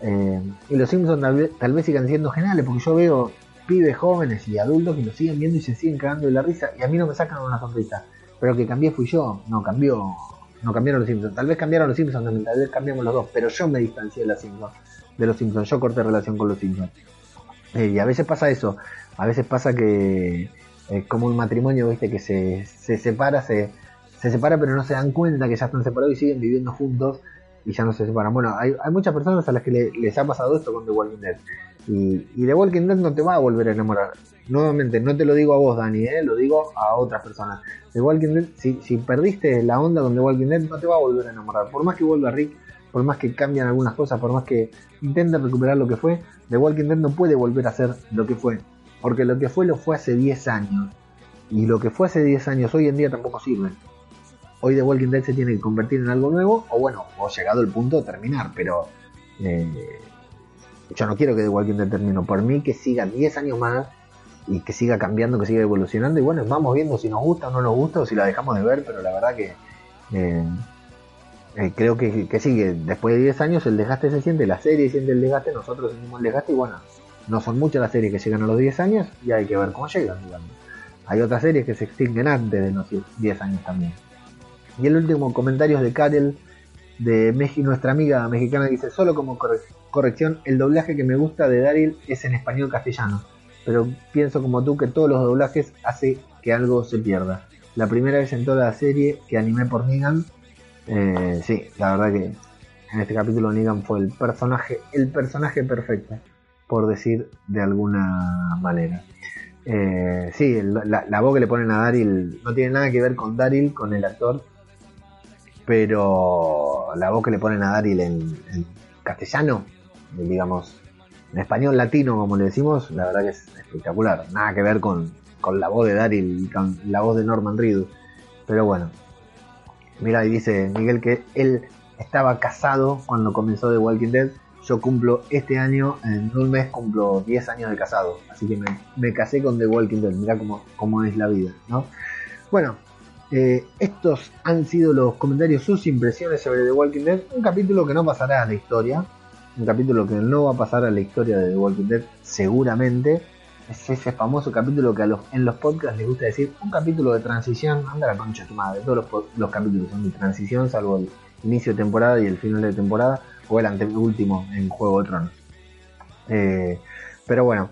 [SPEAKER 4] Eh, y Los Simpsons tal vez, tal vez sigan siendo geniales, porque yo veo pibes jóvenes y adultos que lo siguen viendo y se siguen cagando de la risa, y a mí no me sacan una sonrisa. Pero que cambié fui yo, no cambió, no cambiaron los Simpsons. Tal vez cambiaron los Simpsons, tal vez cambiamos los dos, pero yo me distancié de los Simpsons, de los Simpsons, yo corté relación con los Simpsons. Eh, y a veces pasa eso, a veces pasa que es como un matrimonio, viste, que se, se separa, se, se separa, pero no se dan cuenta que ya están separados y siguen viviendo juntos y ya no se separan. Bueno, hay, hay muchas personas a las que le- les ha pasado esto con The Walking Dead. Y, y The Walking Dead no te va a volver a enamorar. Nuevamente, no te lo digo a vos, Dani, ¿eh? lo digo a otras personas. The Walking Dead, si, si perdiste la onda con The Walking Dead, no te va a volver a enamorar. Por más que vuelva Rick, por más que cambian algunas cosas, por más que intenten recuperar lo que fue, The Walking Dead no puede volver a ser lo que fue. Porque lo que fue lo fue hace 10 años. Y lo que fue hace 10 años hoy en día tampoco sirve. Hoy The Walking Dead se tiene que convertir en algo nuevo, o bueno, o llegado el punto de terminar, pero eh, yo no quiero que The Walking Dead termine. Por mí que siga 10 años más y que siga cambiando, que siga evolucionando. Y bueno, vamos viendo si nos gusta o no nos gusta, o si la dejamos de ver, pero la verdad que eh, eh, creo que, que sí, que después de 10 años el desgaste se siente, la serie siente el desgaste, nosotros sentimos el desgaste y bueno, no son muchas las series que llegan a los 10 años y hay que ver cómo llegan, digamos. Hay otras series que se extinguen antes de los 10 años también. Y el último comentario es de Karel, de México, nuestra amiga mexicana, dice, solo como corre- corrección, el doblaje que me gusta de Daryl es en español castellano, pero pienso como tú que todos los doblajes hace que algo se pierda. La primera vez en toda la serie que animé por Negan, eh, sí, la verdad que en este capítulo Negan fue el personaje, el personaje perfecto, por decir de alguna manera. Eh, sí, la, voz que le ponen a Daryl no tiene nada que ver con Daryl, con el actor, pero la voz que le ponen a Daryl en, en castellano, digamos, en español latino, como le decimos, la verdad que es espectacular. Nada que ver con, con la voz de Daryl con la voz de Norman Reedus. Pero bueno, mira, y dice Miguel que él estaba casado cuando comenzó The Walking Dead. Yo cumplo este año, en un mes cumplo 10 años de casado. Así que me, casé con The Walking Dead. Mira cómo, cómo es la vida, ¿no? Bueno, eh, estos han sido los comentarios, sus impresiones sobre The Walking Dead. Un capítulo que no pasará a la historia. Un capítulo que no va a pasar a la historia de The Walking Dead, seguramente. Es ese famoso capítulo que a los, en los podcasts les gusta decir: un capítulo de transición. Anda la concha tu madre. Todos los, los capítulos son de transición, salvo el inicio de temporada y el final de temporada. O el anteúltimo en Juego de Tronos. Eh, pero bueno,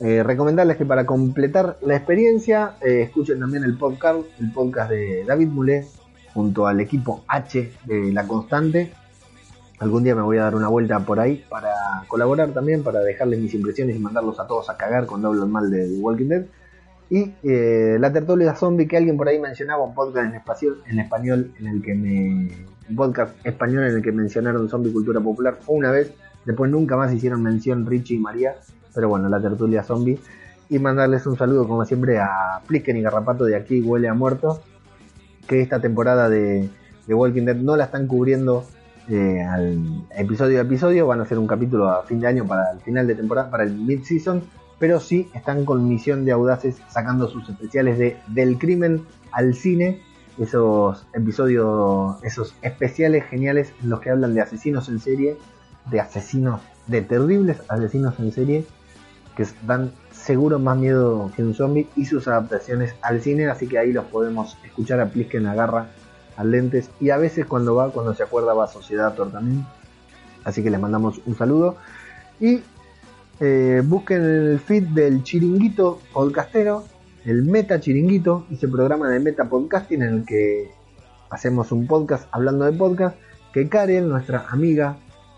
[SPEAKER 4] eh, recomendarles que para completar la experiencia eh, escuchen también el podcast, el podcast de David Mulé junto al equipo H de La Constante. Algún día me voy a dar una vuelta por ahí para colaborar también, para dejarles mis impresiones y mandarlos a todos a cagar cuando hablo mal de The Walking Dead. Y eh, la tertulia zombie que alguien por ahí mencionaba, un podcast en español, en español en el que me. Un podcast español en el que mencionaron zombie cultura popular una vez, después nunca más hicieron mención Richie y María, pero bueno, la tertulia zombie. Y mandarles un saludo como siempre a Plisken y Garrapato de aquí huele a muerto, que esta temporada de Walking Dead no la están cubriendo eh, episodio a episodio, van a hacer un capítulo a fin de año para el final de temporada, para el mid-season, pero sí están con misión de audaces sacando sus especiales de Del crimen al cine, esos episodios, esos especiales geniales en los que hablan de asesinos en serie, de asesinos, de terribles asesinos en serie, que dan seguro más miedo que un zombie y sus adaptaciones al cine, así que ahí los podemos escuchar a Plisken Agarra al lentes y a veces cuando va, cuando se acuerda va a Sociedad también. Así que les mandamos un saludo y eh, busquen el feed del Chiringuito Podcastero, el Meta Chiringuito, ese programa de Meta Podcasting en el que hacemos un podcast hablando de podcast, que Karen, nuestra amiga,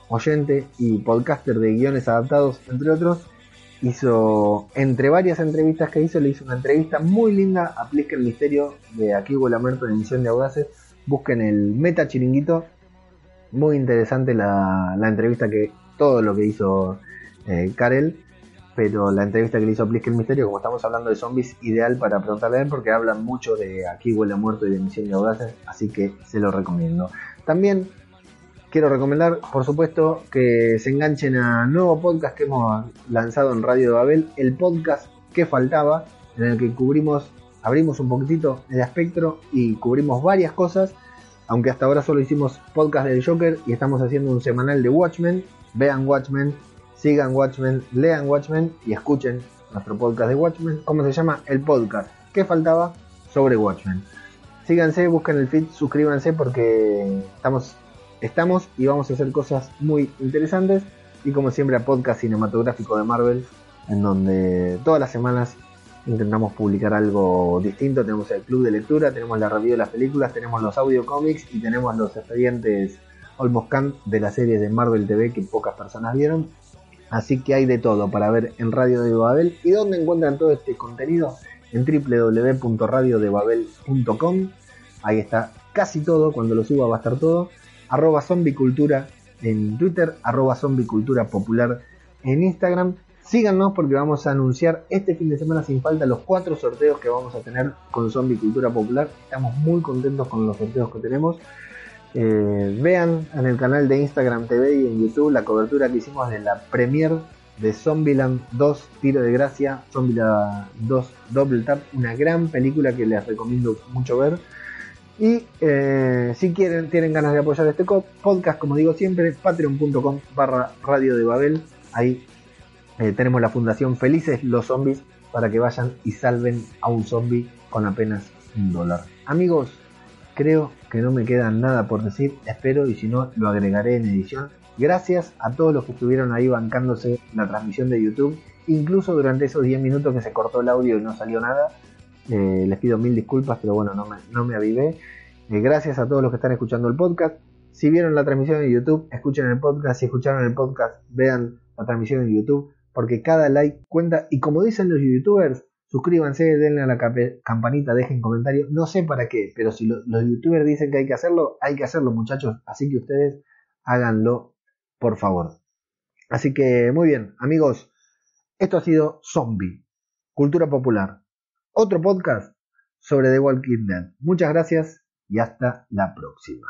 [SPEAKER 4] oyente y podcaster de guiones adaptados, entre otros, hizo, entre varias entrevistas que hizo, le hizo una entrevista muy linda a Plisken el Misterio de Aquí a muerto en edición de Audaces. Busquen el Meta Chiringuito, muy interesante la, la entrevista que, todo lo que hizo eh, Karel, pero la entrevista que le hizo Plisken Misterio, como estamos hablando de zombies, ideal para preguntarle a porque hablan mucho de Aquí huele a muerto y de Misión de Audaces, así que se lo recomiendo. También quiero recomendar, por supuesto, que se enganchen a nuevo podcast que hemos lanzado en Radio de Babel, el podcast que faltaba, en el que cubrimos, abrimos un poquitito el espectro y cubrimos varias cosas, aunque hasta ahora solo hicimos podcast del Joker y estamos haciendo un semanal de Watchmen. Vean Watchmen, sigan Watchmen, lean Watchmen y escuchen nuestro podcast de Watchmen. ¿Cómo se llama? El podcast que faltaba sobre Watchmen. Síganse, busquen el feed, suscríbanse porque estamos estamos y vamos a hacer cosas muy interesantes y como siempre a podcast cinematográfico de Marvel en donde todas las semanas intentamos publicar algo distinto tenemos el club de lectura tenemos la review de las películas tenemos los audio cómics y tenemos los expedientes Almost Can de la serie de Marvel TV que pocas personas vieron. Así que hay de todo para ver en Radio de Babel. Y donde encuentran todo este contenido en www.radiodebabel.com ahí está casi todo cuando lo suba va a estar todo. Arroba zombicultura en Twitter, arroba zombicultura popular en Instagram. Síganos porque vamos a anunciar este fin de semana sin falta los cuatro sorteos que vamos a tener con Zombie Cultura Popular. Estamos muy contentos con los sorteos que tenemos. Eh, vean en el canal de Instagram TV y en YouTube la cobertura que hicimos de la premier de Zombieland 2 Tiro de Gracia, Zombieland 2 Double Tap, una gran película que les recomiendo mucho ver. Y eh, si quieren, tienen ganas de apoyar este podcast, como digo siempre, patreon.com barra radio de Babel. Ahí eh, tenemos la fundación Felices los Zombies para que vayan y salven a un zombie con apenas un dólar. Amigos, creo que no me queda nada por decir, espero y si no lo agregaré en edición. Gracias a todos los que estuvieron ahí bancándose la transmisión de YouTube, incluso durante esos 10 minutos que se cortó el audio y no salió nada. Eh, les pido mil disculpas, pero bueno, no me, no me avivé. Eh, gracias a todos los que están escuchando el podcast. Si vieron la transmisión en YouTube, escuchen el podcast. Si escucharon el podcast, vean la transmisión en YouTube. Porque cada like cuenta. Y como dicen los youtubers, suscríbanse, denle a la campanita, dejen comentarios. No sé para qué, pero si los youtubers dicen que hay que hacerlo, hay que hacerlo, muchachos. Así que ustedes háganlo, por favor. Así que muy bien, amigos. Esto ha sido Zombie, Cultura Popular otro podcast sobre The Walking Dead. Muchas gracias y hasta la próxima.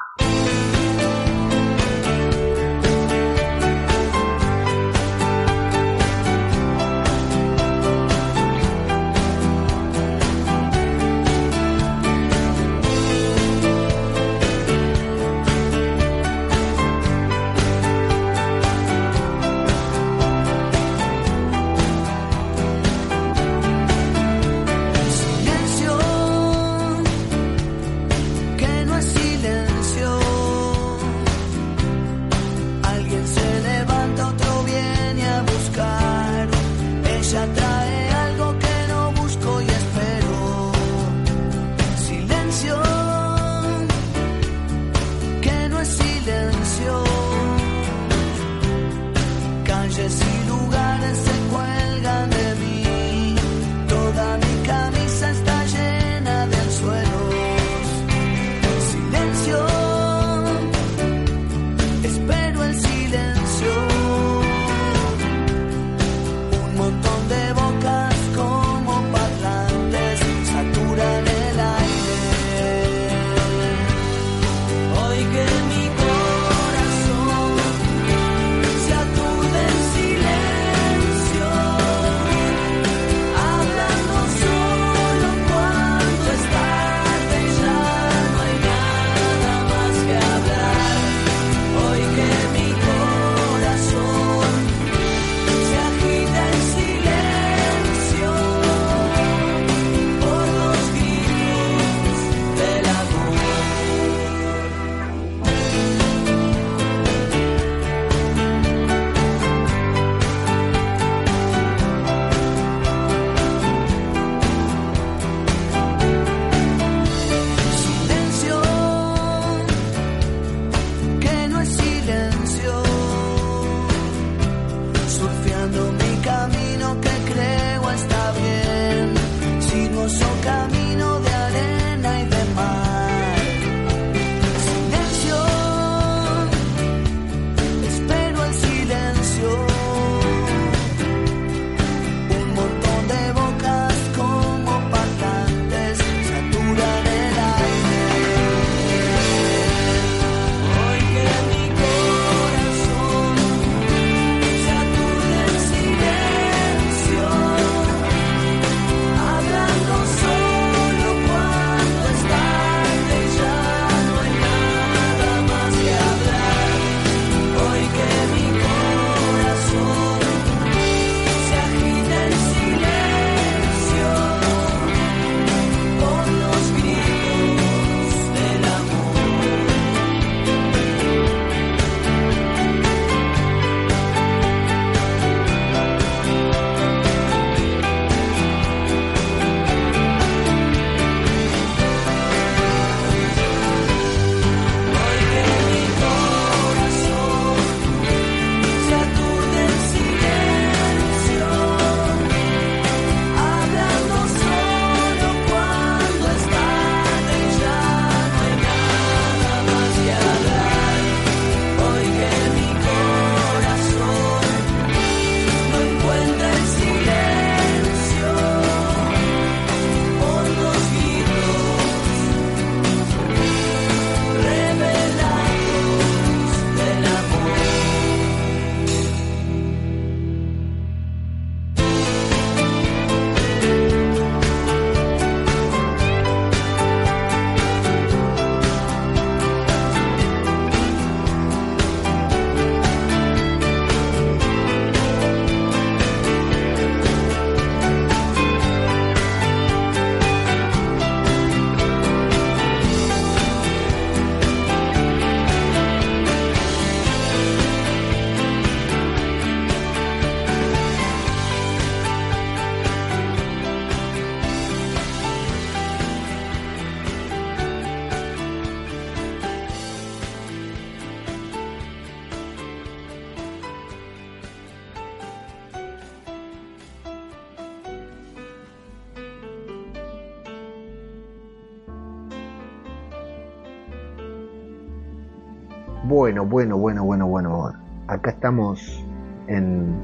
[SPEAKER 4] Bueno, bueno, bueno, bueno, bueno. Acá estamos en...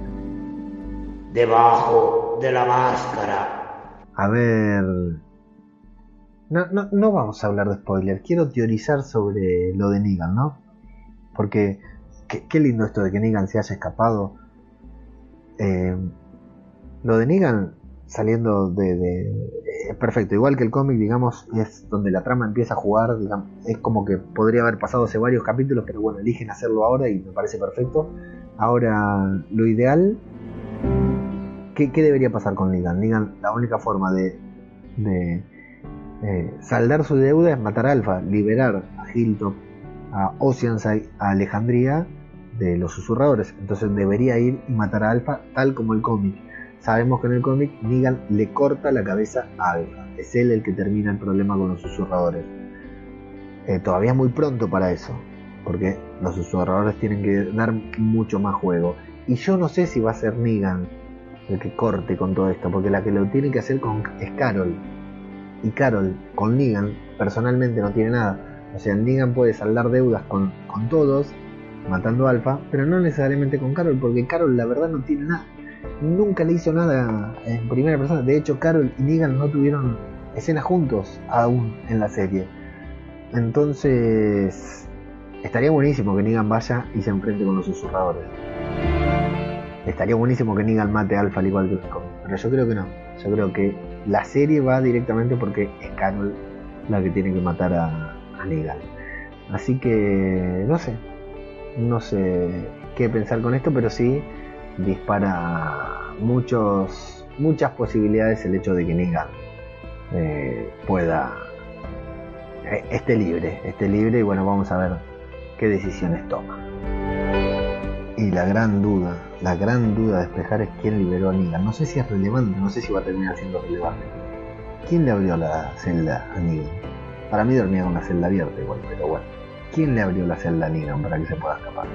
[SPEAKER 5] Debajo de la máscara.
[SPEAKER 4] A ver... No, no, no vamos a hablar de spoiler. Quiero teorizar sobre lo de Negan, ¿no? Porque qué, qué lindo esto de que Negan se haya escapado. Eh, lo de Negan saliendo de, de- eh, perfecto, igual que el cómic, digamos, es donde la trama empieza a jugar, es como que podría haber pasado hace varios capítulos, pero bueno, eligen hacerlo ahora y me parece perfecto. Ahora, lo ideal, ¿qué, debería pasar con Negan? Negan, la única forma de, de eh, saldar su deuda es matar a Alpha, liberar a Hilltop, a Oceanside, a Alejandría de los susurradores. Entonces debería ir y matar a Alpha tal como el cómic. Sabemos que en el cómic Negan le corta la cabeza a Alpha. Es él el que termina el problema con los susurradores. Eh, todavía muy pronto para eso. Porque los susurradores tienen que dar mucho más juego. Y yo no sé si va a ser Negan el que corte con todo esto. Porque la que lo tiene que hacer con, es Carol. Y Carol con Negan personalmente no tiene nada. O sea, Negan puede saldar deudas con, con todos, matando a Alpha, pero no necesariamente con Carol, porque Carol la verdad no tiene nada. Nunca le hizo nada en primera persona. De hecho, Carol y Negan no tuvieron escenas juntos aún en la serie. Entonces, estaría buenísimo que Negan vaya y se enfrente con los susurradores. Estaría buenísimo que Negan mate a Alpha al igual que los pero yo creo que no. Yo creo que la serie va directamente porque es Carol la que tiene que matar a, a Negan. Así que, no sé. No sé qué pensar con esto, pero sí dispara muchos, muchas posibilidades el hecho de que Negan eh, pueda eh, esté libre, esté libre y bueno, vamos a ver qué decisiones toma. Y la gran duda, la gran duda a despejar es quién liberó a Negan. No sé si es relevante, no sé si va a terminar siendo relevante. ¿Quién le abrió la celda a Negan? Para mí dormía con la celda abierta igual, pero bueno. ¿Quién le abrió la celda a Negan para que se pueda escapar?